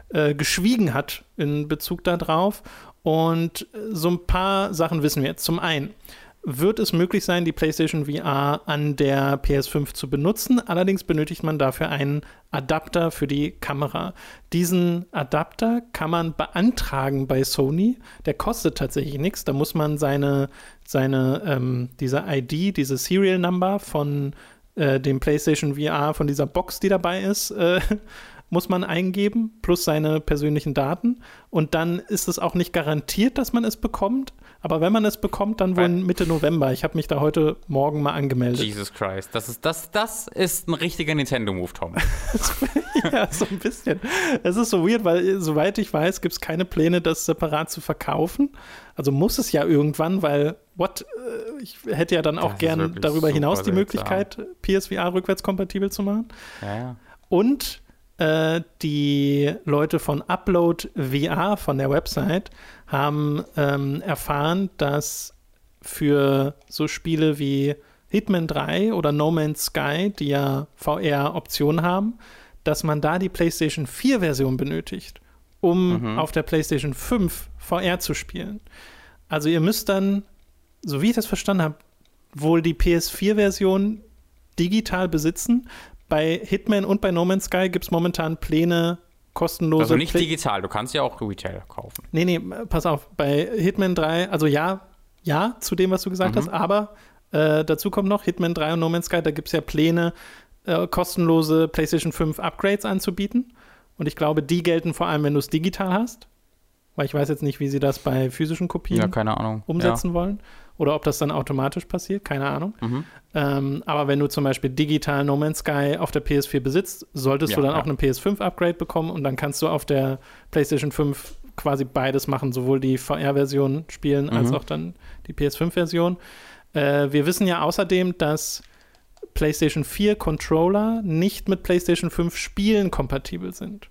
äh, geschwiegen hat in Bezug darauf. Und äh, so ein paar Sachen wissen wir jetzt. Zum einen, wird es möglich sein, die PlayStation VR an der PS5 zu benutzen. Allerdings benötigt man dafür einen Adapter für die Kamera. Diesen Adapter kann man beantragen bei Sony. Der kostet tatsächlich nichts. Da muss man seine, seine ähm, diese ID, diese Serial Number von äh, dem PlayStation VR, von dieser Box, die dabei ist, äh, muss man eingeben, plus seine persönlichen Daten. Und dann ist es auch nicht garantiert, dass man es bekommt. Aber wenn man es bekommt, dann wohl Mitte November. Ich habe mich da heute Morgen mal angemeldet. Jesus Christ. Das ist, das, das ist ein richtiger Nintendo-Move, Tom. ja, so ein bisschen. Es ist so weird, weil soweit ich weiß, gibt es keine Pläne, das separat zu verkaufen. Also muss es ja irgendwann, weil what? Äh, ich hätte ja dann auch das gern darüber hinaus die Möglichkeit, PSVR rückwärtskompatibel zu machen. Ja, ja. Und äh, die Leute von Upload VR von der Website haben ähm, erfahren, dass für so Spiele wie Hitman 3 oder No Man's Sky, die ja VR-Optionen haben, dass man da die PlayStation 4-Version benötigt, um mhm. auf der PlayStation 5 VR zu spielen. Also ihr müsst dann, so wie ich das verstanden habe, wohl die PS4-Version digital besitzen, bei Hitman und bei No Man's Sky gibt es momentan Pläne, kostenlose. Also nicht Play digital, du kannst ja auch Retail kaufen. Nee, nee, pass auf. Bei Hitman 3, also ja, ja, zu dem, was du gesagt mhm. hast, aber äh, dazu kommt noch Hitman 3 und No Man's Sky, da gibt es ja Pläne, äh, kostenlose PlayStation 5 Upgrades anzubieten. Und ich glaube, die gelten vor allem, wenn du es digital hast. Weil ich weiß jetzt nicht, wie sie das bei physischen Kopien ja, umsetzen ja. wollen oder ob das dann automatisch passiert, keine Ahnung. Mhm. Ähm, aber wenn du zum Beispiel digital No Man's Sky auf der PS4 besitzt, solltest ja, du dann ja. auch einen PS5-Upgrade bekommen und dann kannst du auf der PlayStation 5 quasi beides machen, sowohl die VR-Version spielen mhm. als auch dann die PS5-Version. Äh, wir wissen ja außerdem, dass PlayStation 4 Controller nicht mit PlayStation 5 Spielen kompatibel sind.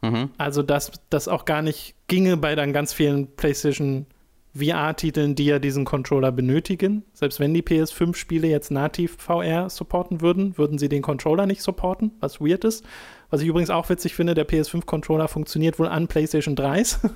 Mhm. Also, dass das auch gar nicht ginge bei dann ganz vielen PlayStation VR-Titeln, die ja diesen Controller benötigen. Selbst wenn die PS5-Spiele jetzt nativ VR supporten würden, würden sie den Controller nicht supporten, was weird ist. Was ich übrigens auch witzig finde, der PS5-Controller funktioniert wohl an PlayStation 3s.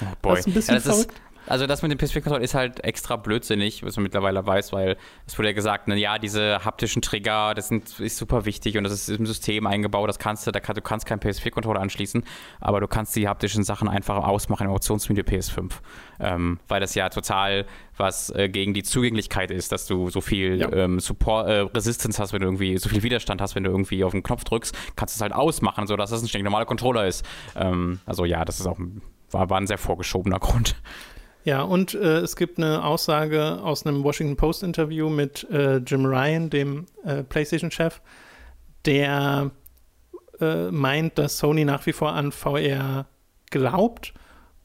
Oh boy. Das ist ein bisschen ja, das verrückt. Ist, also das mit dem PSP-Controller ist halt extra blödsinnig, was man mittlerweile weiß, weil es wurde ja gesagt, na ja, diese haptischen Trigger, das sind, ist super wichtig und das ist im System eingebaut, das kannst du, da kann, du kannst keinen PSP-Controller anschließen, aber du kannst die haptischen Sachen einfach ausmachen im Auktionsmenü PS5, ähm, weil das ja total was äh, gegen die Zugänglichkeit ist, dass du so viel ja. ähm, Support, äh, Resistance hast, wenn du irgendwie so viel Widerstand hast, wenn du irgendwie auf den Knopf drückst, kannst du es halt ausmachen, sodass das ein stinknormaler Controller ist. Ähm, also ja, das ist auch war, war ein sehr vorgeschobener Grund. Ja, und äh, es gibt eine Aussage aus einem Washington Post-Interview mit äh, Jim Ryan, dem äh, PlayStation-Chef, der äh, meint, dass Sony nach wie vor an VR glaubt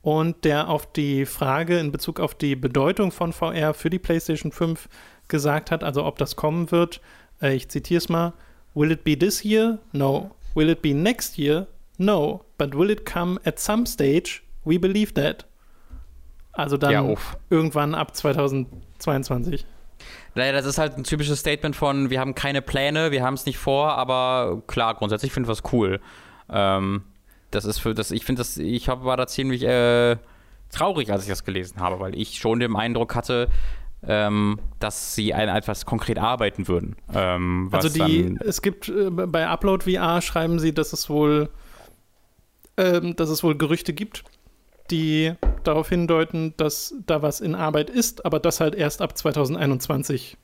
und der auf die Frage in Bezug auf die Bedeutung von VR für die PlayStation 5 gesagt hat, also ob das kommen wird, äh, ich zitiere es mal, Will it be this year? No. Will it be next year? No. But will it come at some stage? We believe that. Also dann ja, irgendwann ab 2022. Naja, das ist halt ein typisches Statement von, wir haben keine Pläne, wir haben es nicht vor, aber klar, grundsätzlich finde ich was cool. Ähm, das ist für das, ich finde das, ich hab, war da ziemlich äh, traurig, als ich das gelesen habe, weil ich schon den Eindruck hatte, ähm, dass sie an etwas konkret arbeiten würden. Ähm, also die, es gibt äh, bei Upload VR schreiben sie, dass es wohl, ähm, dass es wohl Gerüchte gibt, die darauf hindeuten, dass da was in Arbeit ist, aber das halt erst ab 2021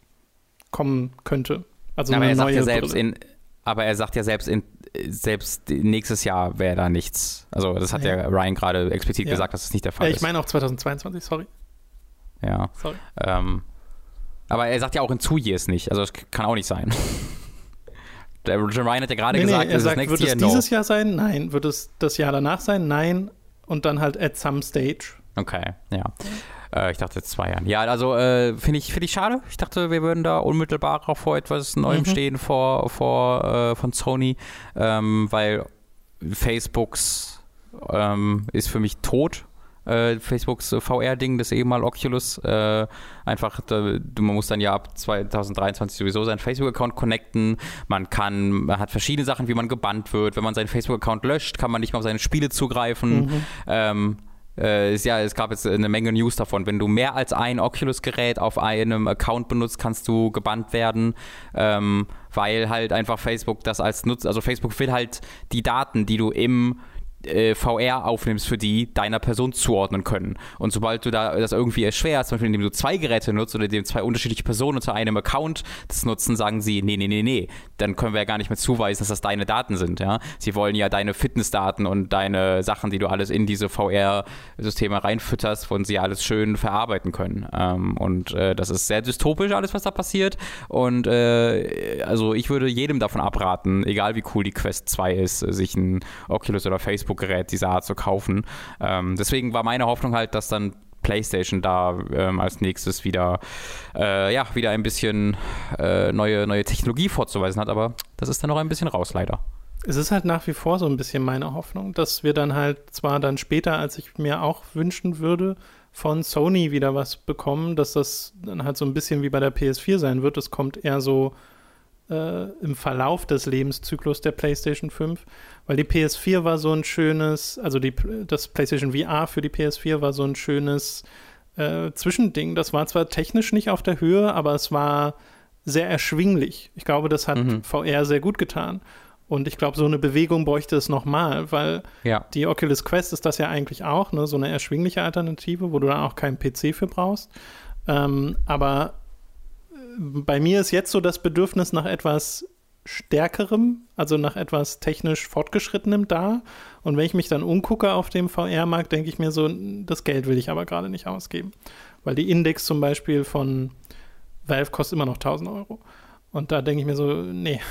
kommen könnte. Also aber, er sagt ja selbst in, aber er sagt ja selbst in selbst nächstes Jahr wäre da nichts. Also das hat ja, ja Ryan gerade explizit ja. gesagt, dass das nicht der Fall ja, ist. Ich meine auch 2022, sorry. Ja. Sorry. Ähm, aber er sagt ja auch in two years nicht. Also das kann auch nicht sein. Der Ryan hat ja gerade nee, gesagt, nee, er sagt, wird es dieses no. Jahr sein? Nein. Wird es das Jahr danach sein? Nein und dann halt at some stage. Okay, ja. Äh, ich dachte jetzt zwei Jahren. Ja, also äh, finde ich, find ich schade. Ich dachte, wir würden da unmittelbar auch vor etwas Neuem mhm. stehen vor, vor äh, von Sony, ähm, weil Facebooks ähm, ist für mich tot. Äh, Facebooks VR-Ding, das eben mal Oculus. Äh, einfach, da, man muss dann ja ab 2023 sowieso seinen Facebook-Account connecten. Man kann, man hat verschiedene Sachen, wie man gebannt wird. Wenn man seinen Facebook-Account löscht, kann man nicht mehr auf seine Spiele zugreifen. Mhm. Ähm, äh, ja, es gab jetzt eine Menge News davon. Wenn du mehr als ein Oculus-Gerät auf einem Account benutzt, kannst du gebannt werden, ähm, weil halt einfach Facebook das als Nutzer, also Facebook will halt die Daten, die du im äh, VR aufnimmst, für die deiner Person zuordnen können. Und sobald du da das irgendwie erschwerst, zum Beispiel indem du zwei Geräte nutzt oder indem zwei unterschiedliche Personen unter einem Account das nutzen, sagen sie, nee, nee, nee, nee, dann können wir ja gar nicht mehr zuweisen, dass das deine Daten sind. Ja? Sie wollen ja deine Fitnessdaten und deine Sachen, die du alles in diese VR-Systeme reinfütterst, wollen sie alles schön verarbeiten können. Ähm, und äh, das ist sehr dystopisch, alles, was da passiert. Und äh, also ich würde jedem davon abraten, egal wie cool die Quest 2 ist, sich ein Oculus oder Facebook Notebook-Gerät dieser Art zu kaufen. Ähm, deswegen war meine Hoffnung halt, dass dann PlayStation da ähm, als nächstes wieder, äh, ja, wieder ein bisschen äh, neue, neue Technologie vorzuweisen hat, aber das ist dann noch ein bisschen raus, leider. Es ist halt nach wie vor so ein bisschen meine Hoffnung, dass wir dann halt zwar dann später, als ich mir auch wünschen würde, von Sony wieder was bekommen, dass das dann halt so ein bisschen wie bei der PS4 sein wird. Es kommt eher so äh, im Verlauf des Lebenszyklus der PlayStation 5, weil die PS4 war so ein schönes, also die, das PlayStation VR für die PS4 war so ein schönes äh, Zwischending. Das war zwar technisch nicht auf der Höhe, aber es war sehr erschwinglich. Ich glaube, das hat mhm. VR sehr gut getan. Und ich glaube, so eine Bewegung bräuchte es nochmal, weil ja. die Oculus Quest ist das ja eigentlich auch, ne? so eine erschwingliche Alternative, wo du dann auch keinen PC für brauchst. Ähm, aber bei mir ist jetzt so das Bedürfnis nach etwas stärkerem, also nach etwas technisch fortgeschrittenem da. Und wenn ich mich dann umgucke auf dem VR-Markt, denke ich mir so, das Geld will ich aber gerade nicht ausgeben. Weil die Index zum Beispiel von Valve kostet immer noch 1000 Euro. Und da denke ich mir so, nee.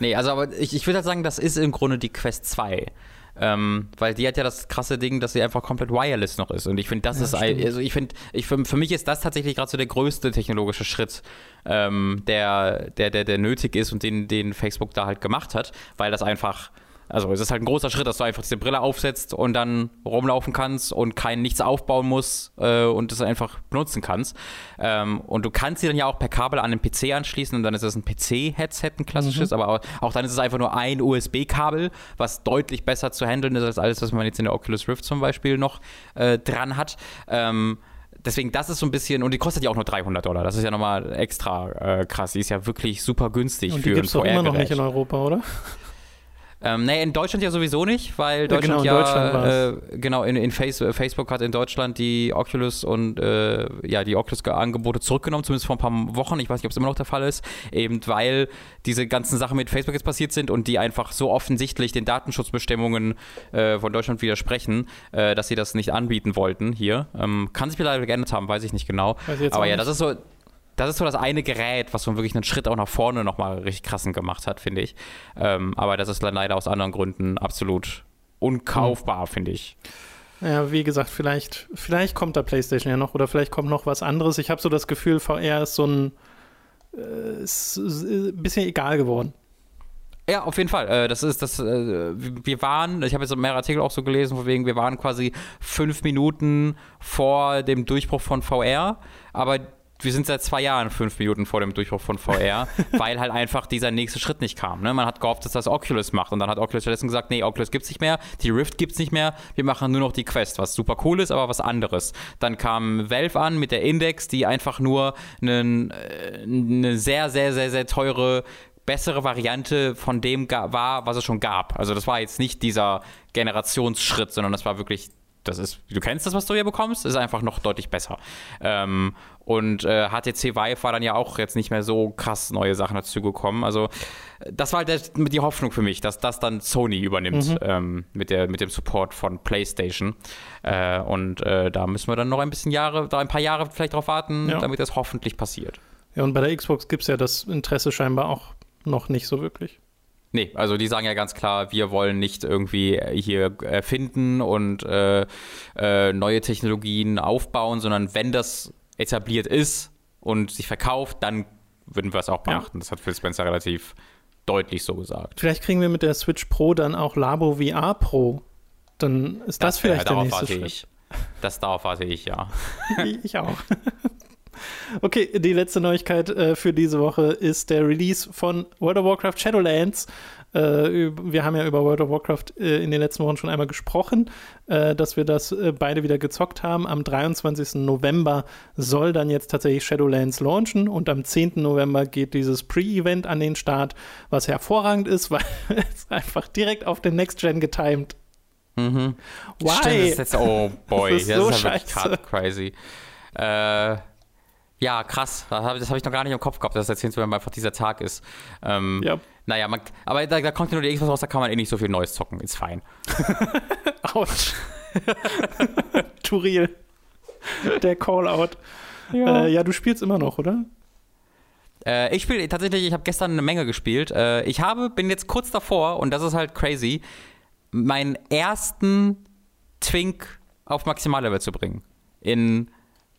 nee, also aber ich, ich würde halt sagen, das ist im Grunde die Quest 2. Ähm, weil die hat ja das krasse Ding, dass sie einfach komplett wireless noch ist. Und ich finde, das ja, ist, stimmt. also ich finde, ich, für, für mich ist das tatsächlich gerade so der größte technologische Schritt, ähm, der, der, der, der nötig ist und den, den Facebook da halt gemacht hat, weil das einfach also es ist halt ein großer Schritt, dass du einfach diese Brille aufsetzt und dann rumlaufen kannst und kein nichts aufbauen musst äh, und das einfach benutzen kannst. Ähm, und du kannst sie dann ja auch per Kabel an den PC anschließen und dann ist es ein PC-Headset, ein klassisches, mhm. aber auch, auch, dann ist es einfach nur ein USB-Kabel, was deutlich besser zu handeln ist als alles, was man jetzt in der Oculus Rift zum Beispiel noch äh, dran hat. Ähm, deswegen, das ist so ein bisschen, und die kostet ja auch nur 300 Dollar. Das ist ja nochmal extra äh, krass. Die ist ja wirklich super günstig und die für ein VR-Gerät. immer noch nicht in Europa, oder? Ähm, nee, in Deutschland ja sowieso nicht, weil Deutschland ja, genau, in, ja, äh, genau, in, in Face, äh, Facebook hat in Deutschland die Oculus und äh, ja, die Oculus-Angebote zurückgenommen, zumindest vor ein paar Wochen. Ich weiß nicht, ob es immer noch der Fall ist, eben weil diese ganzen Sachen mit Facebook jetzt passiert sind und die einfach so offensichtlich den Datenschutzbestimmungen äh, von Deutschland widersprechen, äh, dass sie das nicht anbieten wollten hier. Ähm, kann sich vielleicht geändert haben, weiß ich nicht genau. Aber ja, das ist so, das ist so das eine Gerät, was so wirklich einen Schritt auch nach vorne nochmal richtig krassen gemacht hat, finde ich. Ähm, aber das ist leider aus anderen Gründen absolut unkaufbar, mhm. finde ich. Ja, wie gesagt, vielleicht, vielleicht kommt da PlayStation ja noch oder vielleicht kommt noch was anderes. Ich habe so das Gefühl, VR ist so ein, äh, ist, ist ein bisschen egal geworden. Ja, auf jeden Fall. Äh, das ist das. Äh, wir waren, ich habe jetzt mehrere Artikel auch so gelesen, von wegen, wir waren quasi fünf Minuten vor dem Durchbruch von VR, aber wir sind seit zwei Jahren fünf Minuten vor dem Durchbruch von VR, weil halt einfach dieser nächste Schritt nicht kam. Ne? Man hat gehofft, dass das Oculus macht und dann hat Oculus stattdessen gesagt, nee, Oculus gibt's nicht mehr, die Rift gibt's nicht mehr, wir machen nur noch die Quest, was super cool ist, aber was anderes. Dann kam Valve an mit der Index, die einfach nur einen, äh, eine sehr, sehr, sehr, sehr teure bessere Variante von dem war, was es schon gab. Also das war jetzt nicht dieser Generationsschritt, sondern das war wirklich das ist, du kennst das, was du hier bekommst, ist einfach noch deutlich besser. Ähm, und äh, HTC Vive war dann ja auch jetzt nicht mehr so krass neue Sachen dazu gekommen. Also das war halt der, die Hoffnung für mich, dass das dann Sony übernimmt mhm. ähm, mit, der, mit dem Support von PlayStation. Äh, und äh, da müssen wir dann noch ein bisschen Jahre, da ein paar Jahre vielleicht drauf warten, ja. damit das hoffentlich passiert. Ja, und bei der Xbox gibt es ja das Interesse scheinbar auch noch nicht so wirklich. Nee, also die sagen ja ganz klar, wir wollen nicht irgendwie hier erfinden und äh, äh, neue Technologien aufbauen, sondern wenn das etabliert ist und sich verkauft, dann würden wir es auch beachten. Ja. Das hat Phil Spencer relativ deutlich so gesagt. Vielleicht kriegen wir mit der Switch Pro dann auch Labo VR Pro. Dann ist das, das vielleicht der nächste Schritt. Ich. Das darauf warte ich, ja. ich auch. Okay, die letzte Neuigkeit äh, für diese Woche ist der Release von World of Warcraft Shadowlands. Äh, wir haben ja über World of Warcraft äh, in den letzten Wochen schon einmal gesprochen, äh, dass wir das beide wieder gezockt haben. Am 23. November soll dann jetzt tatsächlich Shadowlands launchen und am 10. November geht dieses Pre-Event an den Start, was hervorragend ist, weil es einfach direkt auf den Next Gen getimed. Mhm. Why? Stimmt, das ist, oh boy, das ist, das ist halt crazy. Äh, ja, krass. Das habe hab ich noch gar nicht im Kopf gehabt, dass das jetzt einfach dieser Tag ist. Ähm, ja. Naja, man, aber da, da, kommt ja nur die Xbox raus, da kann man eh nicht so viel Neues zocken. Ist fein. Autsch. Turil. Der Callout. Ja. Äh, ja, du spielst immer noch, oder? Äh, ich spiele tatsächlich, ich habe gestern eine Menge gespielt. Äh, ich habe, bin jetzt kurz davor, und das ist halt crazy, meinen ersten Twink auf Maximallevel zu bringen. In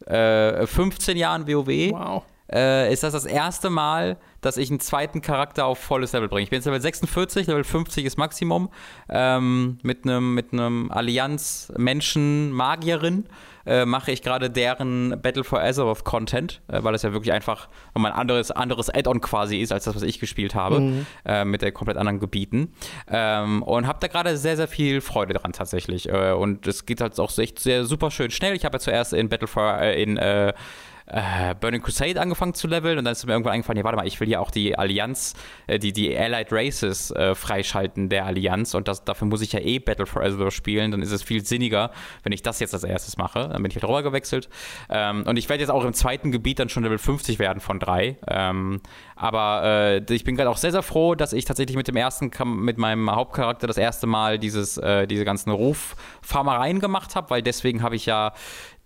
äh, 15 Jahren WoW wow. Äh, ist das das erste Mal, dass ich einen zweiten Charakter auf volles Level bringe. Ich bin jetzt Level 46, Level 50 ist Maximum, ähm, mit einem mit Allianz-Menschen-Magierin äh, mache ich gerade deren Battle for Azeroth Content, äh, weil es ja wirklich einfach ein anderes, anderes Add-on quasi ist, als das, was ich gespielt habe, mhm. äh, mit den komplett anderen Gebieten. Ähm, und habe da gerade sehr, sehr viel Freude dran tatsächlich. Äh, und es geht halt auch echt sehr super schön schnell. Ich habe ja zuerst in Battle for, äh, in äh, Burning Crusade angefangen zu leveln und dann ist mir irgendwann eingefallen, ja, warte mal, ich will ja auch die Allianz, äh, die, die Allied Races äh, freischalten der Allianz und das, dafür muss ich ja eh Battle for Azeroth spielen, dann ist es viel sinniger, wenn ich das jetzt als erstes mache. Dann bin ich halt rüber gewechselt. Ähm, und ich werde jetzt auch im zweiten Gebiet dann schon Level 50 werden von drei. Ähm, aber äh, ich bin gerade auch sehr, sehr froh, dass ich tatsächlich mit dem ersten, mit meinem Hauptcharakter das erste Mal dieses, äh, diese ganzen Ruffarmereien gemacht habe, weil deswegen habe ich ja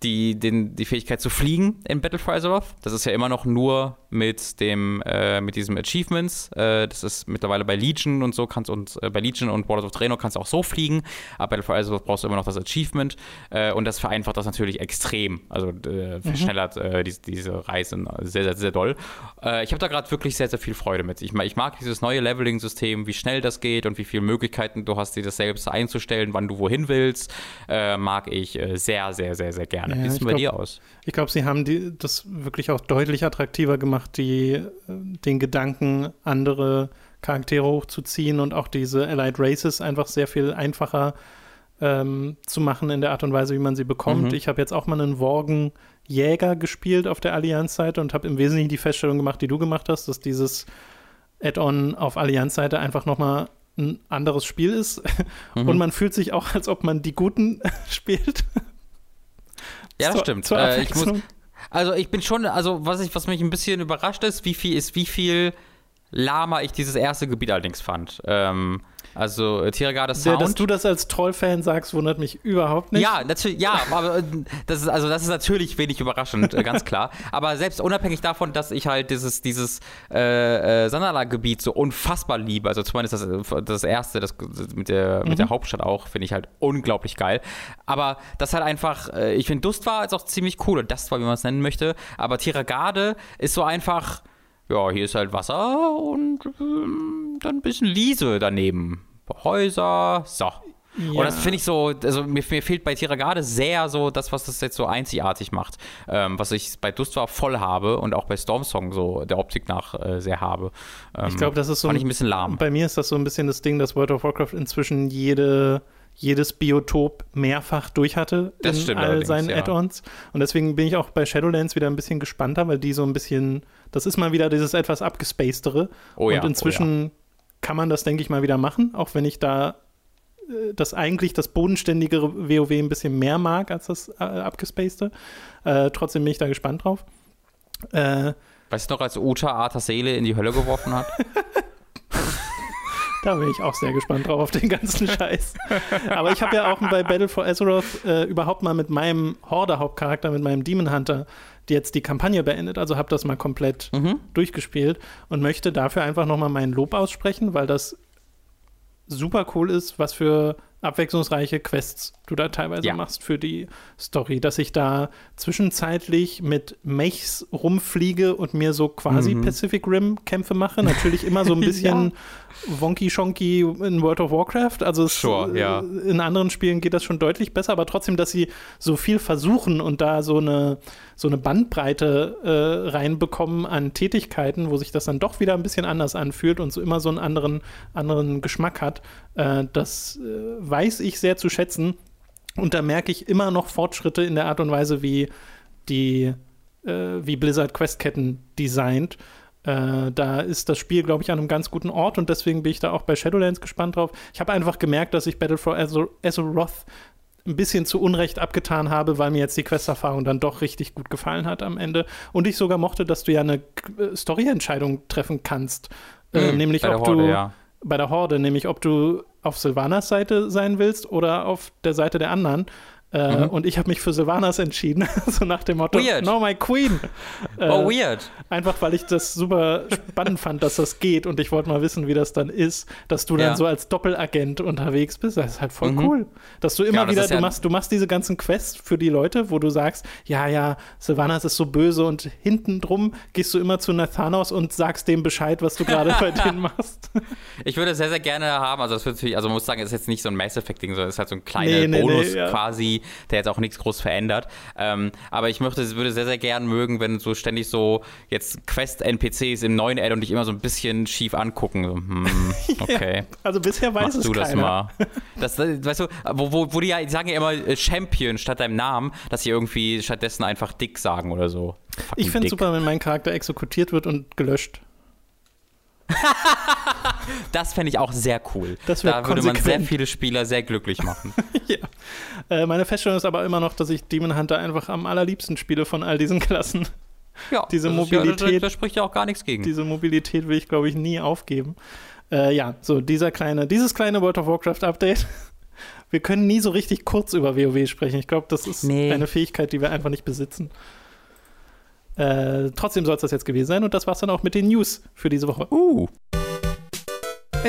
die, den, die Fähigkeit zu fliegen in Battle for Azeroth. Das ist ja immer noch nur mit dem, äh, mit diesem Achievements. Äh, das ist mittlerweile bei Legion und so kannst und äh, bei Legion und World of Draenor kannst du auch so fliegen. Aber Battle for Azeroth brauchst du immer noch das Achievement äh, und das vereinfacht das natürlich extrem. Also äh, mhm. verschnellert mhm. diese, diese Reisen sehr, sehr, sehr doll. ich habe da gerade wirklich sehr, sehr viel Freude mit. Ich, ich mag dieses neue Leveling-System, wie schnell das geht und wie viele Möglichkeiten du hast, dir das selbst einzustellen, wann du wohin willst. mag ich sehr, sehr, sehr, sehr gerne. Ja, Wie sieht es bei glaub, dir aus? Ich glaube, sie haben die, das wirklich auch deutlich attraktiver gemacht, die, äh, den Gedanken, andere Charaktere hochzuziehen und auch diese Allied Races einfach sehr viel einfacher ähm, zu machen in der Art und Weise, wie man sie bekommt. Mhm. Ich habe jetzt auch mal einen Worgen Jäger gespielt auf der Allianz-Seite und habe im Wesentlichen die Feststellung gemacht, die du gemacht hast, dass dieses Add-on auf Allianz-Seite einfach nochmal ein anderes Spiel ist. Mhm. Und man fühlt sich auch, als ob man die Guten spielt. Ja, das stimmt. Äh, ich muss, also ich bin schon, also was ich, was mich ein bisschen überrascht ist, wie viel ist, wie viel lahmer ich dieses erste Gebiet allerdings fand. Ähm, also äh, Tiragada Sound. Dass du das als Troll-Fan sagst, wundert mich überhaupt nicht. Ja, natürlich, ja, aber äh, das ist, also das ist natürlich wenig überraschend, äh, ganz klar. Aber selbst unabhängig davon, dass ich halt dieses, dieses äh, äh, Sanala-Gebiet so unfassbar liebe, also zumindest das, das erste, das mit der, mhm. mit der. Hauptstadt auch, finde ich halt unglaublich geil. Aber das halt einfach, äh, ich finde Dust war jetzt auch ziemlich cool und das war, wie man es nennen möchte. Aber Tiragade ist so einfach ja, hier ist halt Wasser und ähm, dann ein bisschen Liese daneben. Häuser, so. Ja. Und das finde ich so, also mir, mir fehlt bei Tiragade sehr so das, was das jetzt so einzigartig macht. Ähm, was ich bei Dust voll habe und auch bei Stormsong so der Optik nach äh, sehr habe. Ähm, ich glaube, das ist so. Fand ich ein bisschen lahm. Bei mir ist das so ein bisschen das Ding, dass World of Warcraft inzwischen jede jedes Biotop mehrfach durch hatte das in all seinen ja. Add-ons. Und deswegen bin ich auch bei Shadowlands wieder ein bisschen gespannter, weil die so ein bisschen, das ist mal wieder dieses etwas abgespacedere. Oh ja, und inzwischen oh ja. kann man das, denke ich, mal wieder machen, auch wenn ich da äh, das eigentlich das bodenständigere WoW ein bisschen mehr mag als das äh, abgespacede. Äh, trotzdem bin ich da gespannt drauf. Äh, weißt du noch, als Uta Arthas Seele in die Hölle geworfen hat? Da bin ich auch sehr gespannt drauf auf den ganzen Scheiß. Aber ich habe ja auch bei Battle for Azeroth äh, überhaupt mal mit meinem Horde-Hauptcharakter, mit meinem Demon Hunter, jetzt die Kampagne beendet. Also habe das mal komplett mhm. durchgespielt und möchte dafür einfach nochmal meinen Lob aussprechen, weil das super cool ist, was für abwechslungsreiche Quests du da teilweise ja. machst für die Story, dass ich da zwischenzeitlich mit Mechs rumfliege und mir so quasi mhm. Pacific Rim Kämpfe mache. Natürlich immer so ein bisschen ja. wonky shonky in World of Warcraft. Also sure, es, ja. in anderen Spielen geht das schon deutlich besser, aber trotzdem, dass sie so viel versuchen und da so eine, so eine Bandbreite äh, reinbekommen an Tätigkeiten, wo sich das dann doch wieder ein bisschen anders anfühlt und so immer so einen anderen, anderen Geschmack hat. Äh, das äh, weiß ich sehr zu schätzen. Und da merke ich immer noch Fortschritte in der Art und Weise, wie die, äh, wie Blizzard Questketten designt. Äh, da ist das Spiel, glaube ich, an einem ganz guten Ort und deswegen bin ich da auch bei Shadowlands gespannt drauf. Ich habe einfach gemerkt, dass ich Battle for Azeroth ein bisschen zu Unrecht abgetan habe, weil mir jetzt die Questerfahrung dann doch richtig gut gefallen hat am Ende. Und ich sogar mochte, dass du ja eine äh, Storyentscheidung treffen kannst. Äh, mhm, nämlich ob Horde, du ja. Bei der Horde, nämlich ob du auf Silvanas Seite sein willst oder auf der Seite der anderen. Äh, mhm. Und ich habe mich für Sylvanas entschieden, so nach dem Motto, weird. no, my queen. Oh, äh, oh, weird. Einfach, weil ich das super spannend fand, dass das geht und ich wollte mal wissen, wie das dann ist, dass du ja. dann so als Doppelagent unterwegs bist. Das ist halt voll mhm. cool. Dass du immer ja, wieder, du, ja machst, du machst diese ganzen Quests für die Leute, wo du sagst, ja, ja, Sylvanas ist so böse und hinten drum gehst du immer zu Nathanos und sagst dem Bescheid, was du gerade bei denen machst. Ich würde sehr, sehr gerne haben, also das wird natürlich, also man muss sagen, es ist jetzt nicht so ein Mass Effect-Ding, sondern es ist halt so ein kleiner nee, nee, Bonus nee, quasi der jetzt auch nichts groß verändert. Ähm, aber ich möchte, würde sehr, sehr gern mögen, wenn so ständig so jetzt Quest-NPCs im neuen Add und dich immer so ein bisschen schief angucken. So, hm, okay. ja, also bisher weiß Machst es du keiner. das mal. Das, weißt du, wo, wo, wo die ja, die sagen ja immer äh, Champion statt deinem Namen, dass sie irgendwie stattdessen einfach Dick sagen oder so. Fucking ich finde es super, wenn mein Charakter exekutiert wird und gelöscht. das fände ich auch sehr cool. da würde man sehr viele Spieler sehr glücklich machen. ja. Äh, meine Feststellung ist aber immer noch, dass ich Demon Hunter einfach am allerliebsten spiele von all diesen Klassen. Ja, diese Mobilität. Ja, da, da, spricht ja auch gar nichts gegen. Diese Mobilität will ich, glaube ich, nie aufgeben. Äh, ja, so dieser kleine, dieses kleine World of Warcraft Update. Wir können nie so richtig kurz über WoW sprechen. Ich glaube, das ist nee. eine Fähigkeit, die wir einfach nicht besitzen. Äh, trotzdem soll es das jetzt gewesen sein und das war's dann auch mit den News für diese Woche. Uh.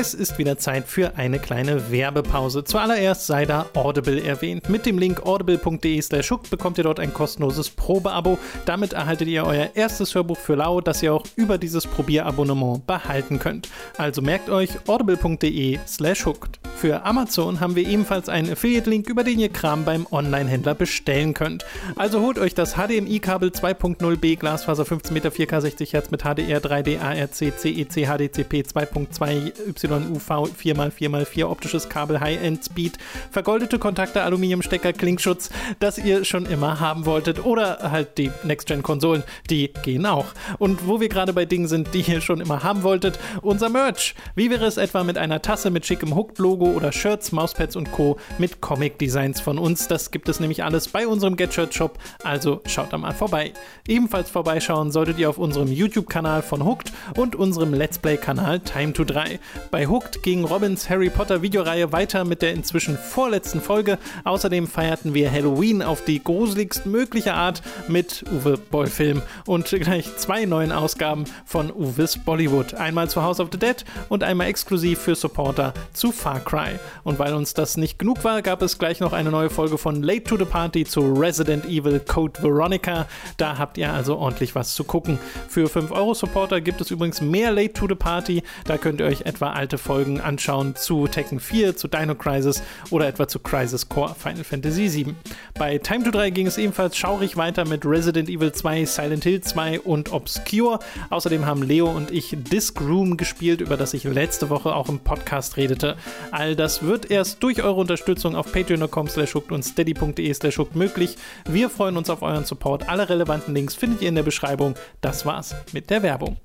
Es ist wieder Zeit für eine kleine Werbepause. Zuallererst sei da Audible erwähnt. Mit dem Link audible.de slash bekommt ihr dort ein kostenloses Probeabo. Damit erhaltet ihr euer erstes Hörbuch für lau, das ihr auch über dieses Probierabonnement behalten könnt. Also merkt euch audible.de slash hooked. Für Amazon haben wir ebenfalls einen Affiliate-Link, über den ihr Kram beim Online-Händler bestellen könnt. Also holt euch das HDMI-Kabel 2.0b Glasfaser 15 Meter 4K 60 Hz mit HDR 3D ARC CEC HDCP 2.2 YUV 4x4x4 optisches Kabel High-End Speed, vergoldete Kontakte, Aluminiumstecker, Klingschutz, das ihr schon immer haben wolltet oder halt die Next-Gen-Konsolen, die gehen auch. Und wo wir gerade bei Dingen sind, die ihr schon immer haben wolltet, unser Merch. Wie wäre es etwa mit einer Tasse mit schickem Hooked-Logo oder Shirts, Mauspads und Co. mit Comic-Designs von uns? Das gibt es nämlich alles bei unserem Get-Shirt-Shop, also schaut da mal vorbei. Ebenfalls vorbeischauen solltet ihr auf unserem YouTube-Kanal von Hooked und unserem Let's Play-Kanal Time to 3. Bei Hooked ging Robins Harry Potter Videoreihe weiter mit der inzwischen vorletzten Folge. Außerdem feierten wir Halloween auf die gruseligst mögliche Art mit Uwe Boll-Film und gleich zwei neuen Ausgaben von Uwe's Bollywood. Einmal zu House of the Dead und einmal exklusiv für Supporter zu Far Cry. Und weil uns das nicht genug war, gab es gleich noch eine neue Folge von Late to the Party zu Resident Evil Code Veronica. Da habt ihr also ordentlich was zu gucken. Für 5 Euro Supporter gibt es übrigens mehr Late to the Party. Da könnt ihr euch etwa alte Folgen anschauen zu Tekken 4, zu Dino Crisis oder etwa zu Crisis Core Final Fantasy 7. Bei Time to 3 ging es ebenfalls schaurig weiter mit Resident Evil 2, Silent Hill 2 und Obscure. Außerdem haben Leo und ich Disc Room gespielt, über das ich letzte Woche auch im Podcast redete. All das wird erst durch eure Unterstützung auf patreon.com slash und steady.de slash möglich. Wir freuen uns auf euren Support. Alle relevanten Links findet ihr in der Beschreibung. Das war's mit der Werbung.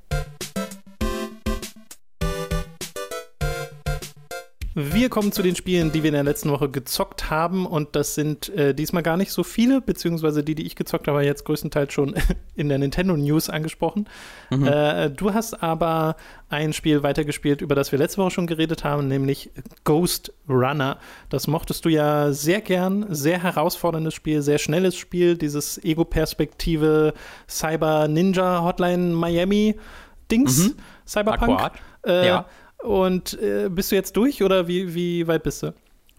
Wir kommen zu den Spielen, die wir in der letzten Woche gezockt haben und das sind äh, diesmal gar nicht so viele, beziehungsweise die, die ich gezockt habe, jetzt größtenteils schon in der Nintendo News angesprochen. Mhm. Äh, du hast aber ein Spiel weitergespielt, über das wir letzte Woche schon geredet haben, nämlich Ghost Runner. Das mochtest du ja sehr gern, sehr herausforderndes Spiel, sehr schnelles Spiel, dieses Ego-Perspektive Cyber Ninja Hotline Miami Dings, mhm. Cyberpunk. Äh, ja und äh, bist du jetzt durch oder wie, wie weit bist du?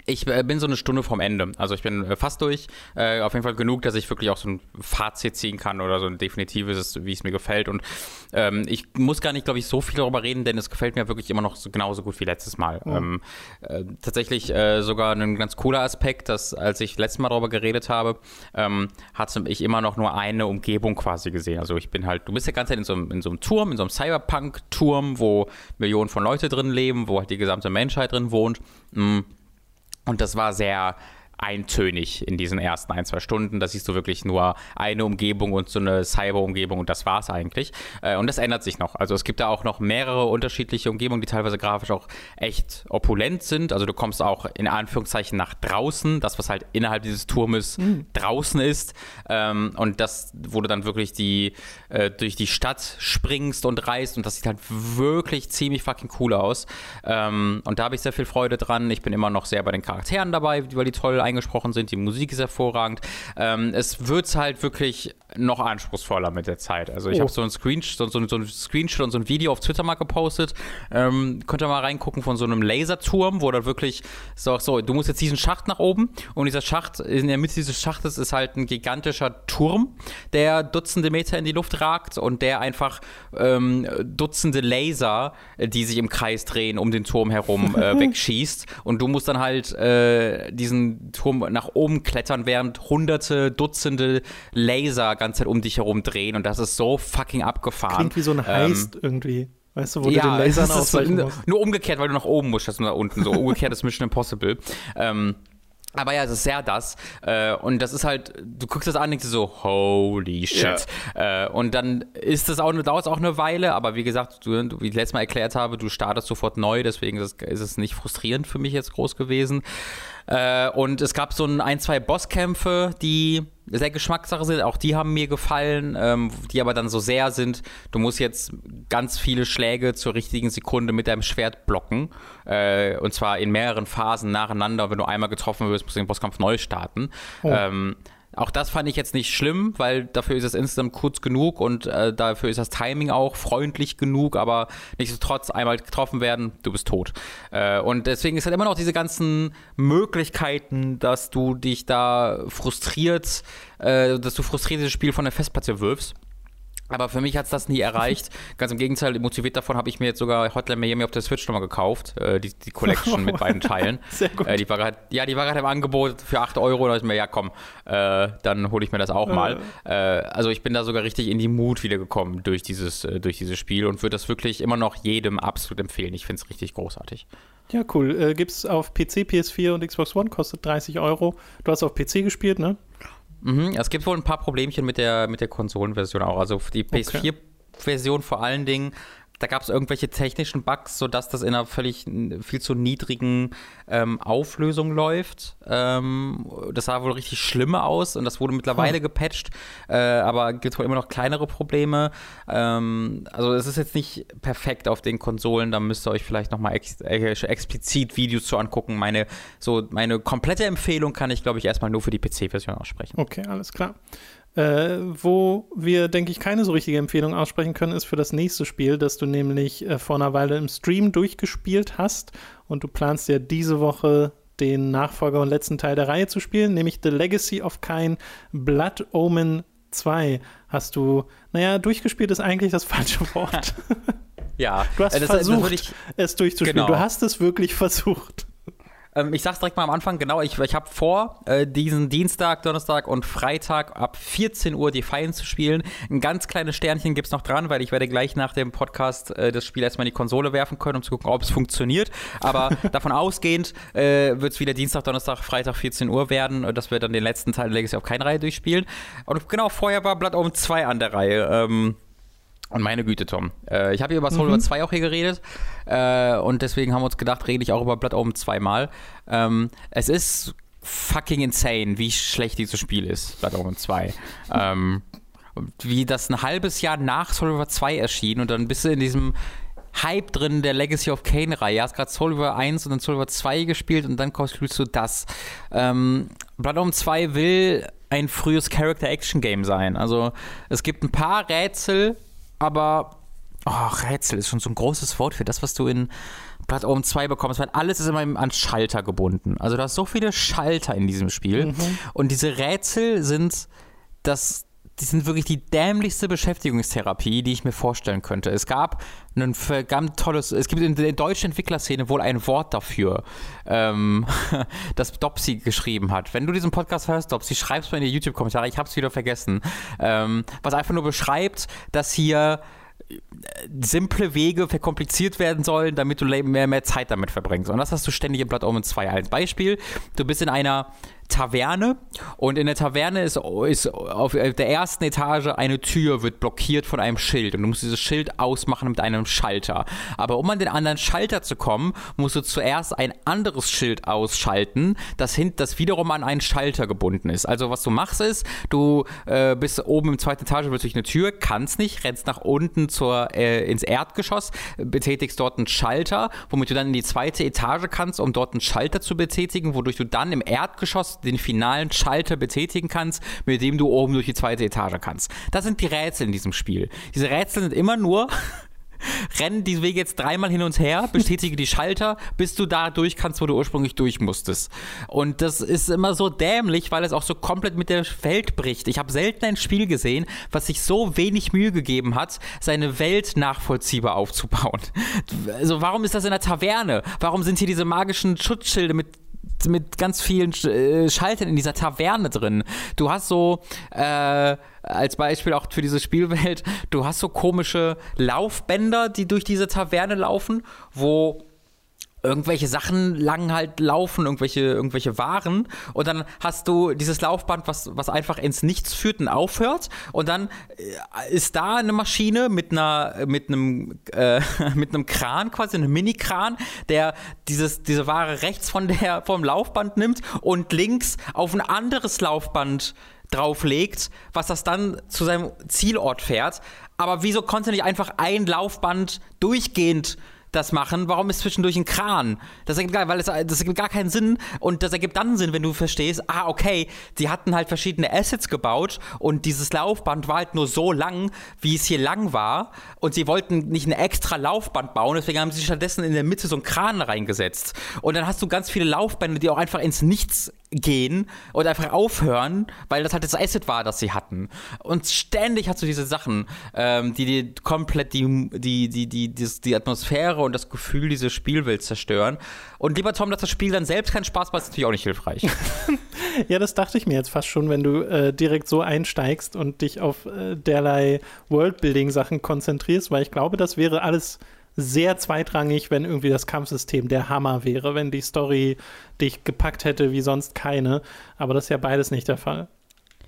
Ich äh, bin so eine Stunde vom Ende. Also ich bin äh, fast durch. Äh, auf jeden Fall genug, dass ich wirklich auch so ein Fazit ziehen kann oder so ein definitives, wie es mir gefällt. Und ähm, ich muss gar nicht, glaube ich, so viel darüber reden, denn es gefällt mir wirklich immer noch so, genauso gut wie letztes Mal. Mhm. Ähm, äh, tatsächlich äh, sogar ein ganz cooler Aspekt, dass als ich letztes Mal darüber geredet habe, ähm, hatte ich immer noch nur eine Umgebung quasi gesehen. Also ich bin halt, du bist ja ganz in so, in so einem Turm, in so einem Cyberpunk-Turm, wo Millionen von Leute drin leben, wo halt die gesamte Menschheit drin wohnt. Mhm und das war sehr eintönig in diesen ersten ein, zwei Stunden. Da siehst du wirklich nur eine Umgebung und so eine Cyber-Umgebung und das war es eigentlich. Äh, und das ändert sich noch. Also es gibt da auch noch mehrere unterschiedliche Umgebungen, die teilweise grafisch auch echt opulent sind. Also du kommst auch in Anführungszeichen nach draußen, das, was halt innerhalb dieses Turmes mhm. draußen ist. Ähm, und das, wo du dann wirklich die äh, durch die Stadt springst und reist und das sieht halt wirklich ziemlich fucking cool aus. Ähm, und da habe ich sehr viel Freude dran. Ich bin immer noch sehr bei den Charakteren dabei, weil die toll eingesprochen sind. Die Musik ist hervorragend. Ähm, es wird halt wirklich noch anspruchsvoller mit der Zeit. Also ich oh. habe so ein Screenshot, so, so, ein Screenshot und so ein Video auf Twitter mal gepostet. Ähm, könnt ihr mal reingucken von so einem Laserturm, wo da wirklich so, so, du musst jetzt diesen Schacht nach oben und dieser Schacht, in der Mitte dieses Schachtes ist halt ein gigantischer Turm, der Dutzende Meter in die Luft ragt und der einfach ähm, Dutzende Laser, die sich im Kreis drehen, um den Turm herum äh, wegschießt. Und du musst dann halt äh, diesen Turm nach oben klettern, während hunderte, Dutzende Laser ganze Zeit um dich herum drehen und das ist so fucking abgefahren. Klingt wie so ein Heist ähm, irgendwie. Weißt du, wo ja, du den Lasern ausweichen so, musst. Nur umgekehrt, weil du nach oben musst, das nur nach unten. So umgekehrt ist Mission Impossible. Ähm, aber ja, es ist sehr das. Äh, und das ist halt, du guckst das an und denkst so, holy shit. Ja. Äh, und dann ist das auch, dauert es auch eine Weile, aber wie gesagt, du, wie ich letztes Mal erklärt habe, du startest sofort neu, deswegen ist es, ist es nicht frustrierend für mich jetzt groß gewesen. Äh, und es gab so ein, ein, zwei Bosskämpfe, die sehr Geschmackssache sind. Auch die haben mir gefallen, ähm, die aber dann so sehr sind, du musst jetzt ganz viele Schläge zur richtigen Sekunde mit deinem Schwert blocken. Äh, und zwar in mehreren Phasen nacheinander. Wenn du einmal getroffen wirst, musst du den Bosskampf neu starten. Oh. Ähm, auch das fand ich jetzt nicht schlimm, weil dafür ist es insgesamt kurz genug und äh, dafür ist das Timing auch freundlich genug, aber nichtsdestotrotz einmal getroffen werden, du bist tot. Äh, und deswegen ist halt immer noch diese ganzen Möglichkeiten, dass du dich da frustriert, äh, dass du frustriert dieses Spiel von der Festplatte wirfst. Aber für mich hat es das nie erreicht. Ganz im Gegenteil, motiviert davon habe ich mir jetzt sogar Hotline Miami auf der Switch nochmal gekauft. Äh, die, die Collection mit beiden Teilen. Sehr gut. Äh, die war grad, ja, die war gerade im Angebot für 8 Euro. Da dachte ich mir, ja komm, äh, dann hole ich mir das auch mal. Äh, also ich bin da sogar richtig in die Mut wiedergekommen durch dieses, äh, durch dieses Spiel und würde das wirklich immer noch jedem absolut empfehlen. Ich finde es richtig großartig. Ja, cool. Äh, Gibt es auf PC, PS4 und Xbox One, kostet 30 Euro. Du hast auf PC gespielt, ne? Mhm, es gibt wohl ein paar Problemchen mit der, mit der Konsolenversion auch. Also die PS4-Version okay. vor allen Dingen da gab es irgendwelche technischen Bugs, sodass das in einer völlig viel zu niedrigen ähm, Auflösung läuft. Ähm, das sah wohl richtig schlimm aus und das wurde mittlerweile hm. gepatcht, äh, aber gibt wohl immer noch kleinere Probleme. Ähm, also es ist jetzt nicht perfekt auf den Konsolen, da müsst ihr euch vielleicht nochmal ex äh, explizit Videos zu angucken. Meine, so, meine komplette Empfehlung kann ich, glaube ich, erstmal nur für die PC-Version aussprechen. Okay, alles klar. Äh, wo wir, denke ich, keine so richtige Empfehlung aussprechen können, ist für das nächste Spiel, das du nämlich äh, vor einer Weile im Stream durchgespielt hast. Und du planst ja diese Woche den Nachfolger und letzten Teil der Reihe zu spielen, nämlich The Legacy of Kain Blood Omen 2. Hast du, naja, durchgespielt ist eigentlich das falsche Wort. Ja. Du hast Äh, das- versucht, das ich- es durchzuspielen. Genau. Du hast es wirklich versucht. Ähm, ich sag's direkt mal am Anfang, genau, ich, ich habe vor, äh, diesen Dienstag, Donnerstag und Freitag ab 14 Uhr die Fallen zu spielen. Ein ganz kleines Sternchen gibt's noch dran, weil ich werde gleich nach dem Podcast äh, das Spiel erstmal in die Konsole werfen können, um zu gucken, ob es funktioniert. Aber davon ausgehend äh, wird's wieder Dienstag, Donnerstag, Freitag 14 Uhr werden, dass wir dann den letzten Teil der Legacy auf keine Reihe durchspielen. Und genau, vorher war Blood Omen 2 an der Reihe. Ähm, und meine Güte, Tom. Äh, ich habe hier über Soul River 2 auch hier geredet. Äh, und deswegen haben wir uns gedacht, rede ich auch über Blood Omen zweimal. Ähm, es ist fucking insane, wie schlecht dieses Spiel ist, Blood Omen 2. ähm, wie das ein halbes Jahr nach Soul River 2 erschien und dann bist du in diesem Hype drin der Legacy of Kane-Reihe. Hast gerade Soul River 1 und dann Soul River 2 gespielt und dann spielst du das. Ähm, Blood Omen 2 will ein frühes Character-Action-Game sein. Also es gibt ein paar Rätsel, aber oh, Rätsel ist schon so ein großes Wort für das, was du in Omen 2 bekommst, weil alles ist immer an Schalter gebunden. Also du hast so viele Schalter in diesem Spiel und diese Rätsel sind das die sind wirklich die dämlichste Beschäftigungstherapie, die ich mir vorstellen könnte. Es gab ein verdammt tolles, es gibt in der deutschen Entwicklerszene wohl ein Wort dafür, ähm, das Dopsy geschrieben hat. Wenn du diesen Podcast hörst, Dopsy, schreib's mal in die YouTube-Kommentare, ich hab's wieder vergessen. Ähm, was einfach nur beschreibt, dass hier simple Wege verkompliziert werden sollen, damit du mehr, mehr Zeit damit verbringst. Und das hast du ständig in Blood Omen 2 als Beispiel. Du bist in einer Taverne und in der Taverne ist, ist auf der ersten Etage eine Tür wird blockiert von einem Schild und du musst dieses Schild ausmachen mit einem Schalter. Aber um an den anderen Schalter zu kommen, musst du zuerst ein anderes Schild ausschalten, das, hint, das wiederum an einen Schalter gebunden ist. Also was du machst ist, du äh, bist oben im zweiten Etage durch eine Tür, kannst nicht, rennst nach unten zur, äh, ins Erdgeschoss, betätigst dort einen Schalter, womit du dann in die zweite Etage kannst, um dort einen Schalter zu betätigen, wodurch du dann im Erdgeschoss den finalen Schalter betätigen kannst, mit dem du oben durch die zweite Etage kannst. Das sind die Rätsel in diesem Spiel. Diese Rätsel sind immer nur rennen diese Wege jetzt dreimal hin und her, bestätige die Schalter, bis du da durch kannst, wo du ursprünglich durch musstest. Und das ist immer so dämlich, weil es auch so komplett mit der Welt bricht. Ich habe selten ein Spiel gesehen, was sich so wenig Mühe gegeben hat, seine Welt nachvollziehbar aufzubauen. Also warum ist das in der Taverne? Warum sind hier diese magischen Schutzschilde mit mit ganz vielen äh, Schaltern in dieser Taverne drin. Du hast so, äh, als Beispiel auch für diese Spielwelt, du hast so komische Laufbänder, die durch diese Taverne laufen, wo irgendwelche Sachen lang halt laufen, irgendwelche, irgendwelche Waren und dann hast du dieses Laufband, was, was einfach ins Nichts führt und aufhört und dann äh, ist da eine Maschine mit einer, mit einem, äh, mit einem Kran quasi, einem Mini-Kran, der dieses, diese Ware rechts von der, vom Laufband nimmt und links auf ein anderes Laufband drauflegt, was das dann zu seinem Zielort fährt. Aber wieso konnte nicht einfach ein Laufband durchgehend das machen, warum ist zwischendurch ein Kran? Das ergibt gar, weil es, das ergibt gar keinen Sinn und das ergibt dann Sinn, wenn du verstehst, ah, okay, die hatten halt verschiedene Assets gebaut und dieses Laufband war halt nur so lang, wie es hier lang war und sie wollten nicht ein extra Laufband bauen, deswegen haben sie stattdessen in der Mitte so einen Kran reingesetzt. Und dann hast du ganz viele Laufbände, die auch einfach ins Nichts gehen und einfach aufhören, weil das halt das Asset war, das sie hatten. Und ständig hast du diese Sachen, ähm, die dir komplett die, die, die, die, die, die Atmosphäre und das Gefühl dieser Spielwelt zerstören. Und lieber Tom, dass das Spiel dann selbst keinen Spaß macht, ist natürlich auch nicht hilfreich. Ja, das dachte ich mir jetzt fast schon, wenn du äh, direkt so einsteigst und dich auf äh, derlei Worldbuilding-Sachen konzentrierst, weil ich glaube, das wäre alles sehr zweitrangig, wenn irgendwie das Kampfsystem der Hammer wäre, wenn die Story dich gepackt hätte wie sonst keine. Aber das ist ja beides nicht der Fall.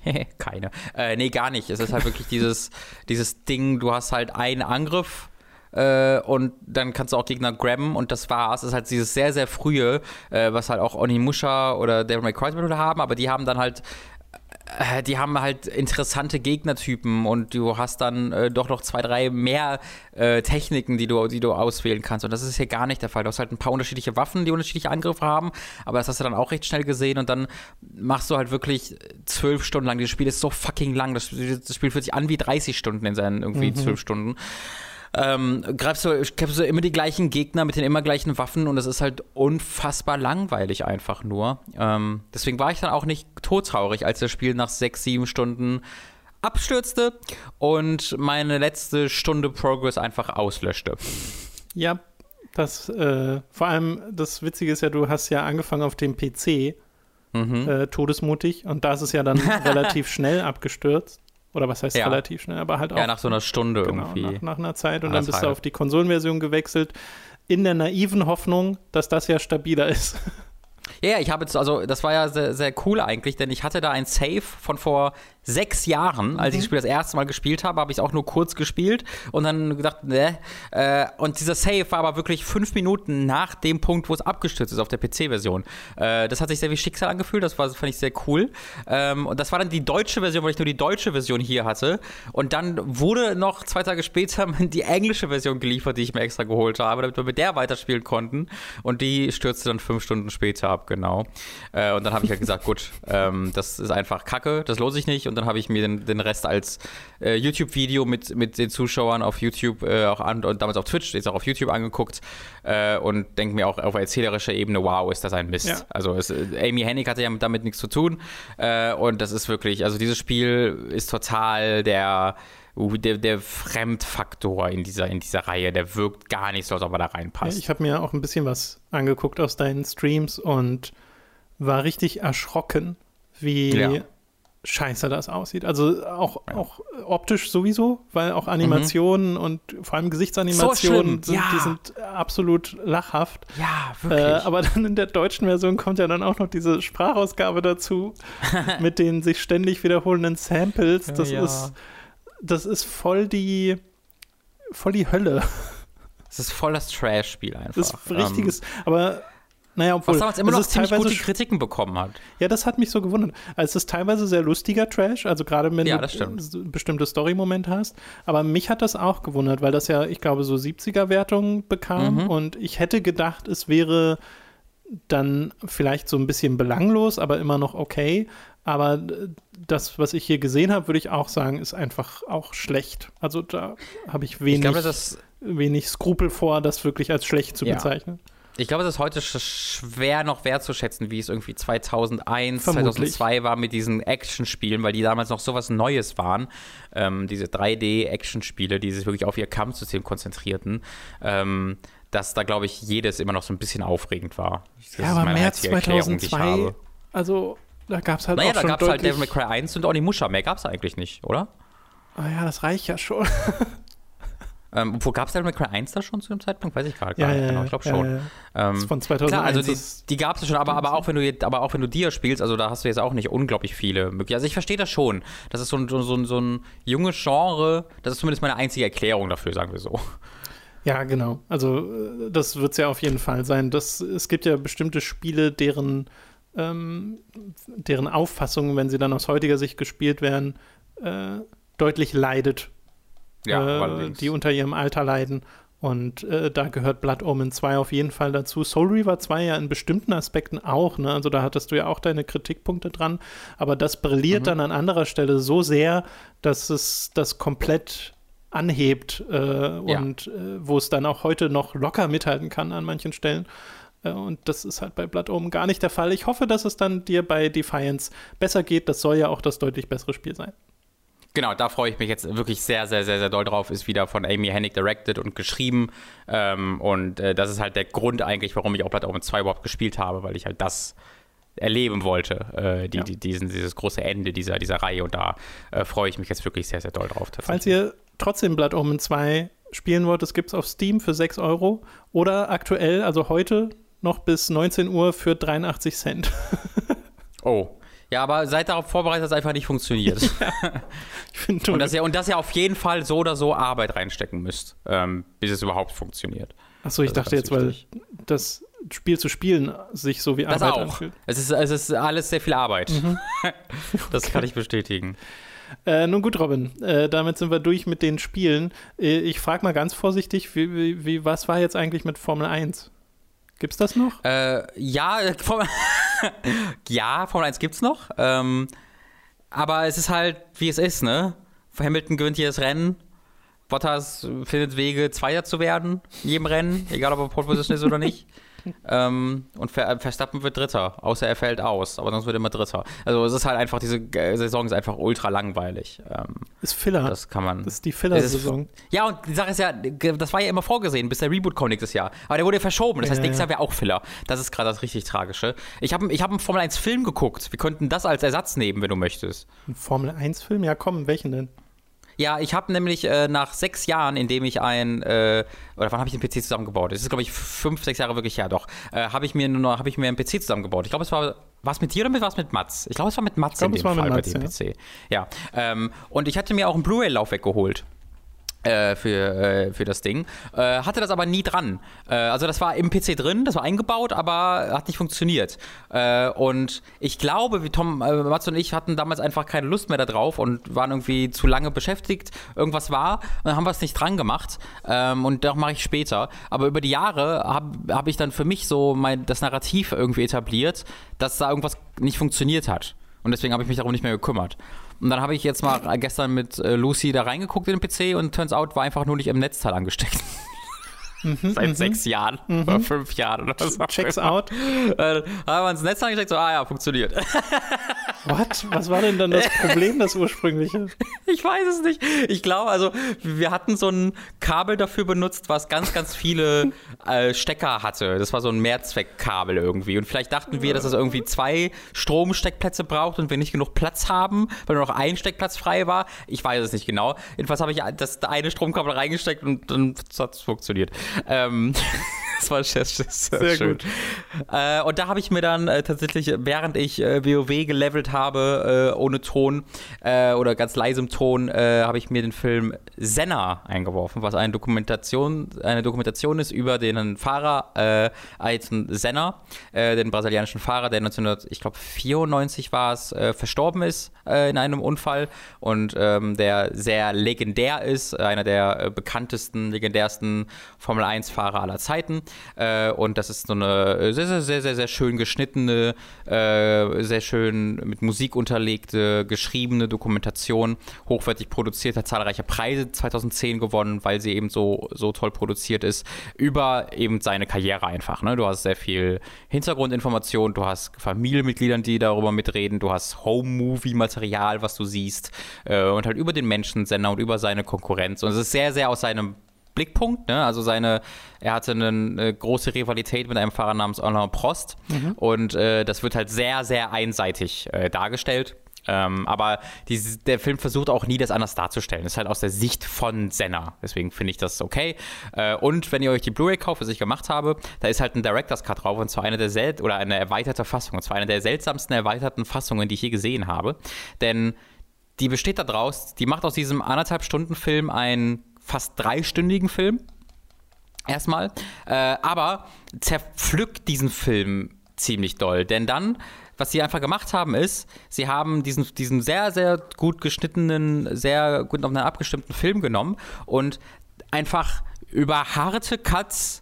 Keine. Äh, nee, gar nicht. Es ist halt wirklich dieses, dieses Ding, du hast halt einen Angriff äh, und dann kannst du auch Gegner grabben und das war's. Es ist halt dieses sehr, sehr frühe, äh, was halt auch Onimusha oder Devil May Cry haben, aber die haben dann halt die haben halt interessante Gegnertypen und du hast dann äh, doch noch zwei, drei mehr äh, Techniken, die du, die du auswählen kannst. Und das ist hier gar nicht der Fall. Du hast halt ein paar unterschiedliche Waffen, die unterschiedliche Angriffe haben, aber das hast du dann auch recht schnell gesehen und dann machst du halt wirklich zwölf Stunden lang. Dieses Spiel ist so fucking lang. Das, das Spiel fühlt sich an wie 30 Stunden in seinen irgendwie zwölf mhm. Stunden ähm, greifst du, greifst du immer die gleichen Gegner mit den immer gleichen Waffen und es ist halt unfassbar langweilig einfach nur. Ähm, deswegen war ich dann auch nicht todtraurig, als das Spiel nach sechs, sieben Stunden abstürzte und meine letzte Stunde Progress einfach auslöschte. Ja, das, äh, vor allem das Witzige ist ja, du hast ja angefangen auf dem PC, mhm. äh, todesmutig, und da ist es ja dann relativ schnell abgestürzt. Oder was heißt ja. relativ schnell, aber halt auch. Ja, nach so einer Stunde genau, irgendwie. Nach, nach, einer Zeit und dann bist du auf die Konsolenversion gewechselt, in der naiven Hoffnung, dass das ja stabiler ist. Ja, ich habe jetzt, also das war ja sehr, sehr cool eigentlich, denn ich hatte da ein Save von vor sechs Jahren, als ich das mhm. Spiel das erste Mal gespielt habe, habe ich es auch nur kurz gespielt und dann gedacht, ne. Äh, und dieser Save war aber wirklich fünf Minuten nach dem Punkt, wo es abgestürzt ist auf der PC-Version. Äh, das hat sich sehr wie Schicksal angefühlt, das war, fand ich sehr cool. Ähm, und das war dann die deutsche Version, weil ich nur die deutsche Version hier hatte. Und dann wurde noch zwei Tage später die englische Version geliefert, die ich mir extra geholt habe, damit wir mit der weiterspielen konnten. Und die stürzte dann fünf Stunden später ab, genau. Äh, und dann habe ich halt gesagt, gut, ähm, das ist einfach Kacke, das lohnt sich nicht. Und dann habe ich mir den, den Rest als äh, YouTube-Video mit, mit den Zuschauern auf YouTube äh, auch an und damals auf Twitch, jetzt auch auf YouTube angeguckt äh, und denke mir auch auf erzählerischer Ebene, wow, ist das ein Mist. Ja. Also es, Amy Hennig hatte ja damit nichts zu tun äh, und das ist wirklich, also dieses Spiel ist total der der, der, Fremdfaktor in dieser, in dieser Reihe, der wirkt gar nicht so, als ob er da reinpasst. Ich habe mir auch ein bisschen was angeguckt aus deinen Streams und war richtig erschrocken, wie ja scheiße das aussieht. Also auch, ja. auch optisch sowieso, weil auch Animationen mhm. und vor allem Gesichtsanimationen so sind, ja. die sind absolut lachhaft. Ja, wirklich. Äh, aber dann in der deutschen Version kommt ja dann auch noch diese Sprachausgabe dazu mit den sich ständig wiederholenden Samples. Das ja, ist das ist voll die voll die Hölle. Das ist voll das Trash-Spiel einfach. Das ist richtiges, um, aber naja, obwohl, Was damals immer noch ziemlich gute Kritiken bekommen hat. Ja, das hat mich so gewundert. Also es ist teilweise sehr lustiger Trash, also gerade wenn ja, du bestimmte Story-Momente hast. Aber mich hat das auch gewundert, weil das ja, ich glaube, so 70er-Wertungen bekam. Mhm. Und ich hätte gedacht, es wäre dann vielleicht so ein bisschen belanglos, aber immer noch okay. Aber das, was ich hier gesehen habe, würde ich auch sagen, ist einfach auch schlecht. Also da habe ich wenig, ich glaube, wenig Skrupel vor, das wirklich als schlecht zu ja. bezeichnen. Ich glaube, es ist heute schwer noch wertzuschätzen, wie es irgendwie 2001, Vermutlich. 2002 war mit diesen Actionspielen, weil die damals noch sowas Neues waren. Ähm, diese 3D-Actionspiele, die sich wirklich auf ihr Kampfsystem konzentrierten. Ähm, dass da, glaube ich, jedes immer noch so ein bisschen aufregend war. Das ja, aber März 2002, also da gab es halt naja, auch schon da gab es halt Devil May Cry 1 und Onimusha. Mehr gab es eigentlich nicht, oder? Ah ja, das reicht ja schon. Ähm, wo gab es Devil May Cry 1 da schon zu dem Zeitpunkt? Weiß ich gerade gar nicht. genau, ich glaube schon. Ja, ja. Ähm, von 2001. Klar, also die, die gab es schon, aber, aber, auch wenn du, aber auch wenn du dir spielst, also da hast du jetzt auch nicht unglaublich viele Möglichkeiten. Also ich verstehe das schon. Das ist so ein, so, so, so ein junges Genre. Das ist zumindest meine einzige Erklärung dafür, sagen wir so. Ja, genau. Also äh, das wird es ja auf jeden Fall sein. Das, es gibt ja bestimmte Spiele, deren, ähm, deren Auffassung, wenn sie dann aus heutiger Sicht gespielt werden, äh, deutlich leidet ja, äh, die unter ihrem Alter leiden. Und äh, da gehört Blood Omen 2 auf jeden Fall dazu. Soul Reaver 2 ja in bestimmten Aspekten auch, ne? Also da hattest du ja auch deine Kritikpunkte dran. Aber das brilliert mhm. dann an anderer Stelle so sehr, dass es das komplett anhebt äh, ja. und äh, wo es dann auch heute noch locker mithalten kann an manchen Stellen. Äh, und das ist halt bei Blood Omen gar nicht der Fall. Ich hoffe, dass es dann dir bei Defiance besser geht. Das soll ja auch das deutlich bessere Spiel sein. Genau, da freue ich mich jetzt wirklich sehr, sehr, sehr, sehr doll drauf. Ist wieder von Amy Hennig directed und geschrieben. Ähm, und äh, das ist halt der Grund eigentlich, warum ich auch Blood Omen 2 überhaupt gespielt habe, weil ich halt das erleben wollte, äh, die, ja. die, diesen, dieses große Ende dieser, dieser Reihe. Und da äh, freue ich mich jetzt wirklich sehr, sehr doll drauf. Falls ihr trotzdem Blood Omen 2 spielen wollt, es gibt es auf Steam für 6 Euro oder aktuell, also heute noch bis 19 Uhr für 83 Cent. oh, ja, aber seid darauf vorbereitet, dass es einfach nicht funktioniert. Ja, ich finde und, dass ihr, und dass ihr auf jeden Fall so oder so Arbeit reinstecken müsst, ähm, bis es überhaupt funktioniert. Achso, ich dachte jetzt, wichtig. weil das Spiel zu spielen sich so wie Arbeit das auch. anfühlt. Es ist, es ist alles sehr viel Arbeit. Mhm. das okay. kann ich bestätigen. Äh, nun gut, Robin, äh, damit sind wir durch mit den Spielen. Äh, ich frage mal ganz vorsichtig, wie, wie, was war jetzt eigentlich mit Formel 1? Gibt's das noch? Äh, ja, Formel, ja, Formel 1 gibt's noch. Ähm, aber es ist halt, wie es ist, ne? Hamilton gewinnt das Rennen. Bottas findet Wege, Zweiter zu werden in jedem Rennen, egal ob er Pole Position ist oder nicht. Ähm, und Ver Verstappen wird Dritter, außer er fällt aus, aber sonst wird er immer Dritter. Also es ist halt einfach, diese Saison ist einfach ultra langweilig. Ähm, ist Filler. Das kann man. Das ist die Filler-Saison. Ja, und die Sache ist ja, das war ja immer vorgesehen, bis der Reboot kommt nächstes Jahr. Aber der wurde ja verschoben. Das heißt, nächstes Jahr wäre auch Filler. Das ist gerade das richtig Tragische. Ich habe ich hab einen Formel 1-Film geguckt. Wir könnten das als Ersatz nehmen, wenn du möchtest. Ein Formel 1-Film? Ja, komm, welchen denn? Ja, ich habe nämlich äh, nach sechs Jahren, in dem ich ein, äh, oder wann habe ich den PC zusammengebaut? Das ist, glaube ich, fünf, sechs Jahre wirklich her, doch. Äh, habe ich mir nur noch, habe ich mir einen PC zusammengebaut. Ich glaube, es war, es mit dir oder mit was mit Mats? Ich glaube, es war mit Mats glaub, in dem Fall Mats, bei dem ja. PC. Ja. Ähm, und ich hatte mir auch ein Blu-ray-Laufwerk geholt. Äh, für, äh, für das Ding. Äh, hatte das aber nie dran. Äh, also das war im PC drin, das war eingebaut, aber hat nicht funktioniert. Äh, und ich glaube, wie Tom, Mats und ich hatten damals einfach keine Lust mehr darauf und waren irgendwie zu lange beschäftigt. Irgendwas war und dann haben wir es nicht dran gemacht. Ähm, und das mache ich später. Aber über die Jahre habe hab ich dann für mich so mein, das Narrativ irgendwie etabliert, dass da irgendwas nicht funktioniert hat. Und deswegen habe ich mich darum nicht mehr gekümmert. Und dann habe ich jetzt mal gestern mit äh, Lucy da reingeguckt in den PC und turns out war einfach nur nicht im Netzteil angesteckt. Mhm, Seit mhm. sechs Jahren mhm. oder fünf Jahren oder so. Checks out. Äh, haben wir ins Netz angesteckt, so, ah ja, funktioniert. What? Was war denn dann das Problem, das ursprüngliche? Ich weiß es nicht. Ich glaube, also, wir hatten so ein Kabel dafür benutzt, was ganz, ganz viele äh, Stecker hatte. Das war so ein Mehrzweckkabel irgendwie. Und vielleicht dachten wir, dass es irgendwie zwei Stromsteckplätze braucht und wir nicht genug Platz haben, weil nur noch ein Steckplatz frei war. Ich weiß es nicht genau. Jedenfalls habe ich das eine Stromkabel reingesteckt und dann hat es funktioniert. Ähm, das war sehr, sehr, sehr schön. Gut. Äh, und da habe ich mir dann äh, tatsächlich, während ich äh, WoW gelevelt habe, äh, ohne Ton äh, oder ganz leisem Ton, äh, habe ich mir den Film Senna eingeworfen, was eine Dokumentation, eine Dokumentation ist über den Fahrer äh, Ayrton Senna, den brasilianischen Fahrer, der 1994 war es, verstorben ist in einem Unfall und ähm, der sehr legendär ist, einer der bekanntesten, legendärsten Formel-1-Fahrer aller Zeiten. Äh, und das ist so eine sehr, sehr, sehr, sehr, sehr schön geschnittene, äh, sehr schön mit Musik unterlegte, geschriebene Dokumentation, hochwertig produziert, hat zahlreiche Preise 2010 gewonnen, weil sie eben so, so toll produziert ist, über eben seine Karriere einfach. Ne? Du hast sehr viel Hintergrundinformation, du hast Familienmitgliedern, die darüber mitreden, du hast Home-Movie-Material, was du siehst, äh, und halt über den Menschensender und über seine Konkurrenz. Und es ist sehr, sehr aus seinem Blickpunkt. Ne? Also seine, er hatte eine, eine, große Rivalität mit einem Fahrer namens Alain Prost mhm. und äh, das wird halt sehr, sehr einseitig äh, dargestellt. Ähm, aber die, der Film versucht auch nie, das anders darzustellen. Das ist halt aus der Sicht von Senna. Deswegen finde ich das okay. Äh, und wenn ihr euch die Blu-ray kauft, was ich gemacht habe, da ist halt ein Director's Cut drauf und zwar eine der sel oder eine erweiterte Fassung. Und zwar eine der seltsamsten erweiterten Fassungen, die ich je gesehen habe. Denn die besteht daraus, die macht aus diesem anderthalb Stunden Film ein fast dreistündigen Film. Erstmal. Äh, aber zerpflückt diesen Film ziemlich doll. Denn dann, was sie einfach gemacht haben, ist, sie haben diesen, diesen sehr, sehr gut geschnittenen, sehr gut auf einen abgestimmten Film genommen und einfach über harte Cuts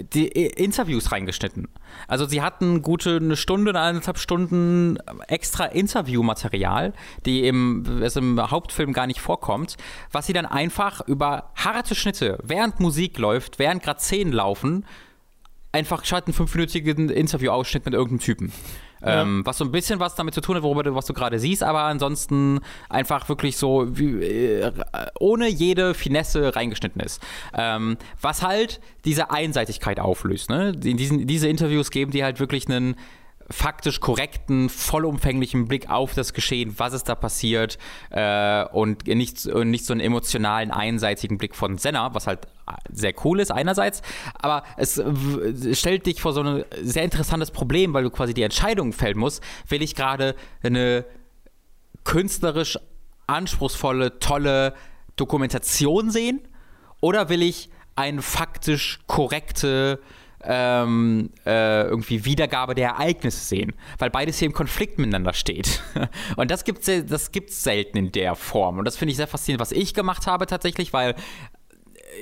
die Interviews reingeschnitten. Also sie hatten gute eine Stunde, eineinhalb Stunden extra Interviewmaterial, die im, es im Hauptfilm gar nicht vorkommt, was sie dann einfach über harte Schnitte, während Musik läuft, während gerade Szenen laufen, einfach statt einen fünfminütigen Interviewausschnitt mit irgendeinem Typen. Ja. Ähm, was so ein bisschen was damit zu tun hat, worüber du, was du gerade siehst, aber ansonsten einfach wirklich so wie, äh, ohne jede Finesse reingeschnitten ist. Ähm, was halt diese Einseitigkeit auflöst. Ne? In diesen, diese Interviews geben die halt wirklich einen faktisch korrekten, vollumfänglichen Blick auf das Geschehen, was ist da passiert äh, und nicht, nicht so einen emotionalen, einseitigen Blick von Senna, was halt sehr cool ist einerseits, aber es stellt dich vor so ein sehr interessantes Problem, weil du quasi die Entscheidung fällen musst, will ich gerade eine künstlerisch anspruchsvolle, tolle Dokumentation sehen oder will ich eine faktisch korrekte ähm, äh, irgendwie Wiedergabe der Ereignisse sehen, weil beides hier im Konflikt miteinander steht. Und das gibt es das gibt's selten in der Form. Und das finde ich sehr faszinierend, was ich gemacht habe tatsächlich, weil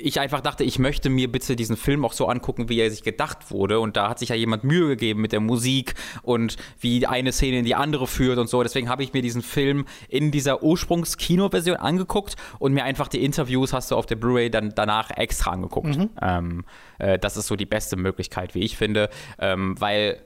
ich einfach dachte, ich möchte mir bitte diesen Film auch so angucken, wie er sich gedacht wurde. Und da hat sich ja jemand Mühe gegeben mit der Musik und wie eine Szene in die andere führt und so. Deswegen habe ich mir diesen Film in dieser Ursprungs-Kino-Version angeguckt und mir einfach die Interviews hast du auf der Blu-ray dann danach extra angeguckt. Mhm. Ähm, äh, das ist so die beste Möglichkeit, wie ich finde, ähm, weil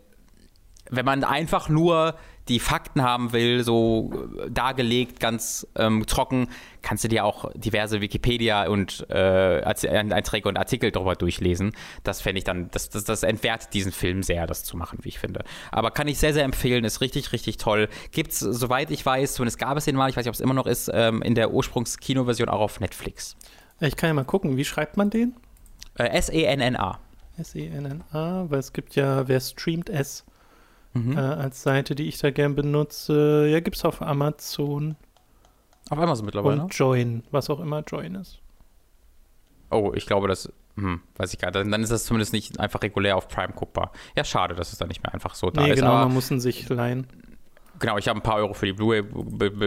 wenn man einfach nur die Fakten haben will, so äh, dargelegt, ganz ähm, trocken, kannst du dir auch diverse Wikipedia und äh, Einträge und Artikel darüber durchlesen. Das fände ich dann, das, das, das entwertet diesen Film sehr, das zu machen, wie ich finde. Aber kann ich sehr, sehr empfehlen, ist richtig, richtig toll. Gibt es, soweit ich weiß, zumindest gab es den mal, ich weiß nicht, ob es immer noch ist, ähm, in der Ursprungs-Kinoversion auch auf Netflix. Ich kann ja mal gucken, wie schreibt man den? Äh, S-E-N-N-A. S-E-N-N-A, weil es gibt ja, wer streamt S? Mhm. äh, als Seite, die ich da gern benutze. Ja, gibt es auf Amazon. Auf Amazon mittlerweile? Und Join, was auch immer Join ist. Oh, ich glaube, das, hm, weiß ich gar nicht. Dann ist das zumindest nicht einfach regulär auf Prime guckbar. Ja, schade, dass es dann nicht mehr einfach so da nee, ist. Genau, man muss ihn sich leihen. Genau, ich habe ein paar Euro für die Blu-ray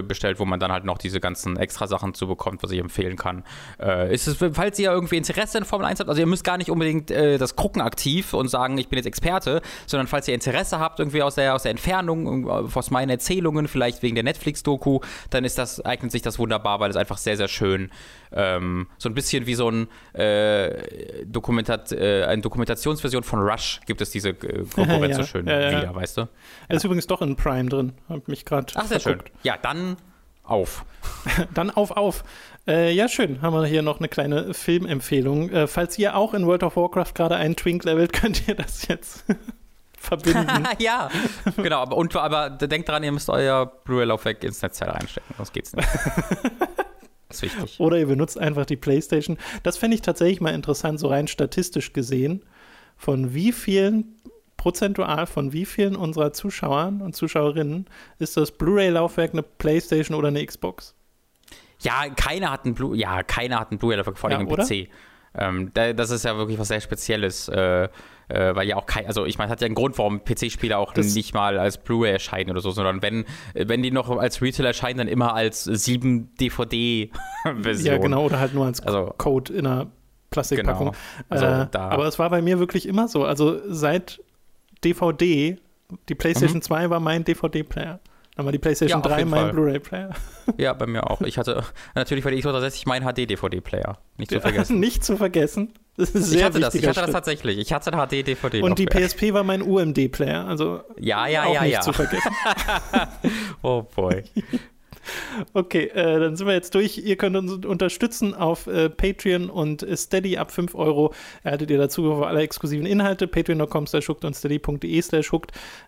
bestellt, wo man dann halt noch diese ganzen extra Sachen zu bekommt, was ich empfehlen kann. Äh, ist es, falls ihr irgendwie Interesse in Formel 1 habt, also ihr müsst gar nicht unbedingt äh, das gucken aktiv und sagen, ich bin jetzt Experte, sondern falls ihr Interesse habt, irgendwie aus der, aus der Entfernung, aus meinen Erzählungen, vielleicht wegen der Netflix-Doku, dann ist das, eignet sich das wunderbar, weil es einfach sehr, sehr schön ähm, so ein bisschen wie so ein äh, Dokumentat, äh, eine Dokumentationsversion von Rush gibt es diese äh, Konkurrenz ja, so schön ja, ja. wieder, weißt du? Er ist übrigens doch in Prime drin. Hab mich gerade. Ach, sehr verguckt. schön. Ja, dann auf. dann auf, auf. Äh, ja, schön. Haben wir hier noch eine kleine Filmempfehlung. Äh, falls ihr auch in World of Warcraft gerade einen Twink levelt, könnt ihr das jetzt verbinden. ja, genau. Aber, und, aber denkt dran, ihr müsst euer Blu-ray-Laufwerk ins Netzteil reinstecken, sonst geht's nicht. Ist wichtig. Oder ihr benutzt einfach die PlayStation. Das fände ich tatsächlich mal interessant, so rein statistisch gesehen, von wie vielen prozentual von wie vielen unserer Zuschauern und Zuschauerinnen ist das Blu-ray-Laufwerk eine PlayStation oder eine Xbox? Ja, keiner hat ein Blu, ja, keiner hat ein Blu-ray-Laufwerk, vor allem ja, PC. Ähm, das ist ja wirklich was sehr Spezielles, äh, äh, weil ja auch kein, also ich meine, hat ja einen Grund, warum PC-Spiele auch das nicht mal als Blu-ray erscheinen oder so, sondern wenn, wenn die noch als Retail erscheinen, dann immer als 7 DVD-Version. Ja, genau, oder halt nur als also, Code in einer Plastikpackung. Genau. Also, äh, aber es war bei mir wirklich immer so. Also seit DVD, die PlayStation mhm. 2 war mein DVD-Player. Dann war die PlayStation ja, 3 mein Blu-ray-Player. Ja, bei mir auch. Ich hatte natürlich bei der Xbox 360 mein HD-DVD-Player. Nicht zu vergessen. nicht zu vergessen. Das ist sehr ich hatte das. Ich hatte Schritt. das tatsächlich. Ich hatte HD-DVD. Und die PSP war mein UMD-Player. Also ja, ja, auch ja, nicht ja. zu vergessen. oh boy. Okay, äh, dann sind wir jetzt durch. Ihr könnt uns unterstützen auf äh, Patreon und Steady ab 5 Euro. Erhaltet ihr dazu auf alle exklusiven Inhalte. Patreon.com slash und steady.de slash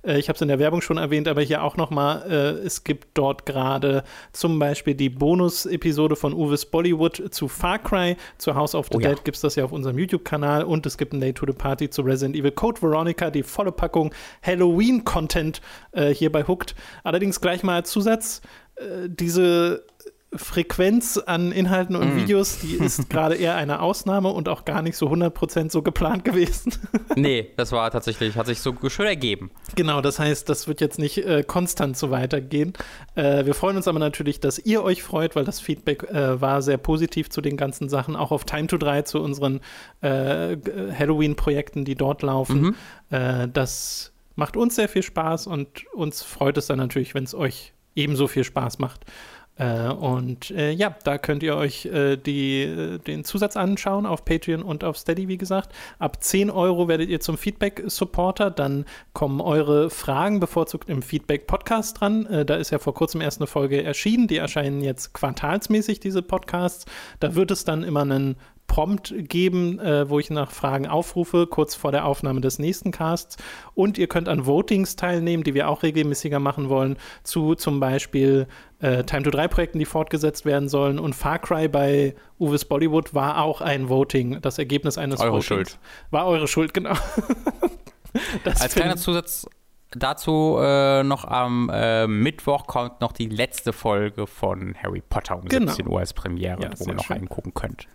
Äh, ich habe es in der Werbung schon erwähnt, aber hier auch nochmal. Äh, es gibt dort gerade zum Beispiel die Bonus-Episode von Uwe's Bollywood zu Far Cry. Zu House of the oh, Dead ja. gibt es das ja auf unserem YouTube-Kanal und es gibt ein Day to the Party zu Resident Evil Code Veronica, die volle Packung Halloween-Content äh, hier bei Hooked. Allerdings gleich mal als Zusatz äh, diese Frequenz an Inhalten und mm. Videos, die ist gerade eher eine Ausnahme und auch gar nicht so 100% so geplant gewesen. nee, das war tatsächlich, hat sich so schön ergeben. Genau, das heißt, das wird jetzt nicht äh, konstant so weitergehen. Äh, wir freuen uns aber natürlich, dass ihr euch freut, weil das Feedback äh, war sehr positiv zu den ganzen Sachen, auch auf Time to 3 zu unseren äh, Halloween-Projekten, die dort laufen. Mhm. Äh, das macht uns sehr viel Spaß und uns freut es dann natürlich, wenn es euch ebenso viel Spaß macht. Äh, und äh, ja, da könnt ihr euch äh, die, äh, den Zusatz anschauen auf Patreon und auf Steady, wie gesagt. Ab 10 Euro werdet ihr zum Feedback-Supporter. Dann kommen eure Fragen bevorzugt im Feedback-Podcast dran. Äh, da ist ja vor kurzem erst eine Folge erschienen. Die erscheinen jetzt quartalsmäßig, diese Podcasts. Da wird es dann immer einen Prompt geben, äh, wo ich nach Fragen aufrufe, kurz vor der Aufnahme des nächsten Casts. Und ihr könnt an Votings teilnehmen, die wir auch regelmäßiger machen wollen, zu zum Beispiel äh, Time to 3 Projekten, die fortgesetzt werden sollen. Und Far Cry bei Uwe's Bollywood war auch ein Voting, das Ergebnis eines eure Votings. Schuld. War eure Schuld, genau. Als kleiner Zusatz dazu äh, noch am äh, Mittwoch kommt noch die letzte Folge von Harry Potter um genau. 17 Uhr als Premiere, ja, wo ihr noch schön. reingucken könnt.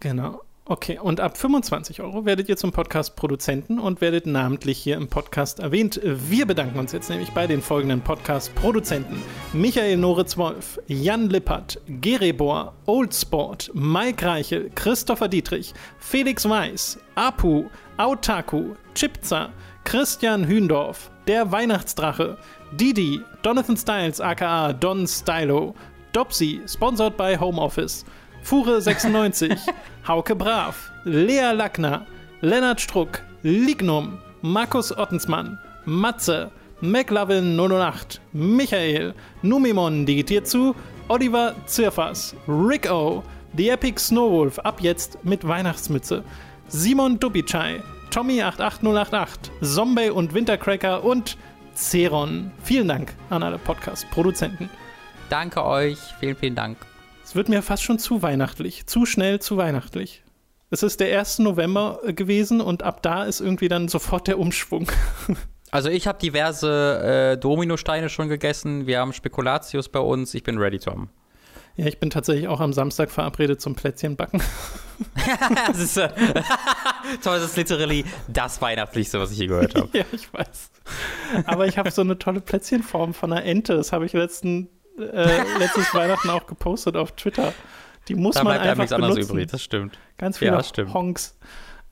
Genau. Okay, und ab 25 Euro werdet ihr zum Podcast-Produzenten und werdet namentlich hier im Podcast erwähnt. Wir bedanken uns jetzt nämlich bei den folgenden Podcast-Produzenten: Michael Noritz-Wolf, Jan Lippert, Gerebor, Oldsport, Mike Reichel, Christopher Dietrich, Felix Weiß, Apu, Autaku, Chipza, Christian Hündorf, der Weihnachtsdrache, Didi, Jonathan Styles aka Don Stylo, Dopsy, sponsored by Homeoffice. Fure96, Hauke Brav, Lea Lackner, Lennart Struck, Lignum, Markus Ottensmann, Matze, McLovin 008, Michael, Numimon digitiert zu, Oliver Zirfas, Rick O, The Epic Snowwolf ab jetzt mit Weihnachtsmütze, Simon Dubicai, Tommy88088, Zombie und Wintercracker und Ceron. Vielen Dank an alle Podcast-Produzenten. Danke euch, vielen, vielen Dank. Es wird mir fast schon zu weihnachtlich, zu schnell zu weihnachtlich. Es ist der 1. November äh, gewesen und ab da ist irgendwie dann sofort der Umschwung. Also ich habe diverse äh, Dominosteine schon gegessen. Wir haben Spekulatius bei uns. Ich bin ready, Tom. Ja, ich bin tatsächlich auch am Samstag verabredet zum Plätzchenbacken. das ist, äh, das ist literally das Weihnachtlichste, was ich je gehört habe. ja, ich weiß. Aber ich habe so eine tolle Plätzchenform von einer Ente. Das habe ich letzten äh, letztes Weihnachten auch gepostet auf Twitter. Die muss da man einfach benutzen. Übrig, das stimmt. Ganz viele ja, stimmt. Honks.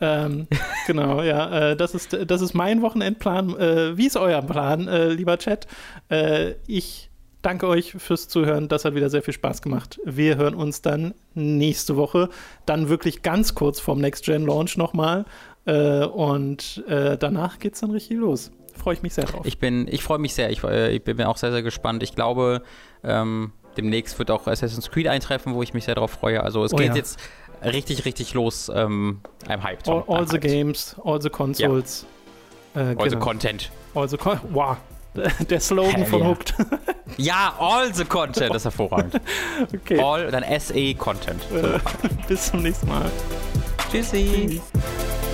Ähm, genau, ja, äh, das, ist, das ist mein Wochenendplan. Äh, wie ist euer Plan, äh, lieber Chat? Äh, ich danke euch fürs Zuhören. Das hat wieder sehr viel Spaß gemacht. Wir hören uns dann nächste Woche. Dann wirklich ganz kurz vorm Next Gen Launch nochmal. Äh, und danach geht es dann richtig los freue ich mich sehr drauf. Ich bin, ich freue mich sehr. Ich, äh, ich, bin auch sehr, sehr gespannt. Ich glaube, ähm, demnächst wird auch Assassin's Creed eintreffen, wo ich mich sehr drauf freue. Also es oh, geht ja. jetzt richtig, richtig los. Ähm, I'm hyped. All, all I'm the hyped. games, all the consoles. Ja. Äh, all genau. the content. All the con wow. Der Slogan Hell von yeah. Hooked. ja, all the content ist hervorragend. okay. All, dann SE Content. Bis zum nächsten Mal. Tschüssi. Tschüssi.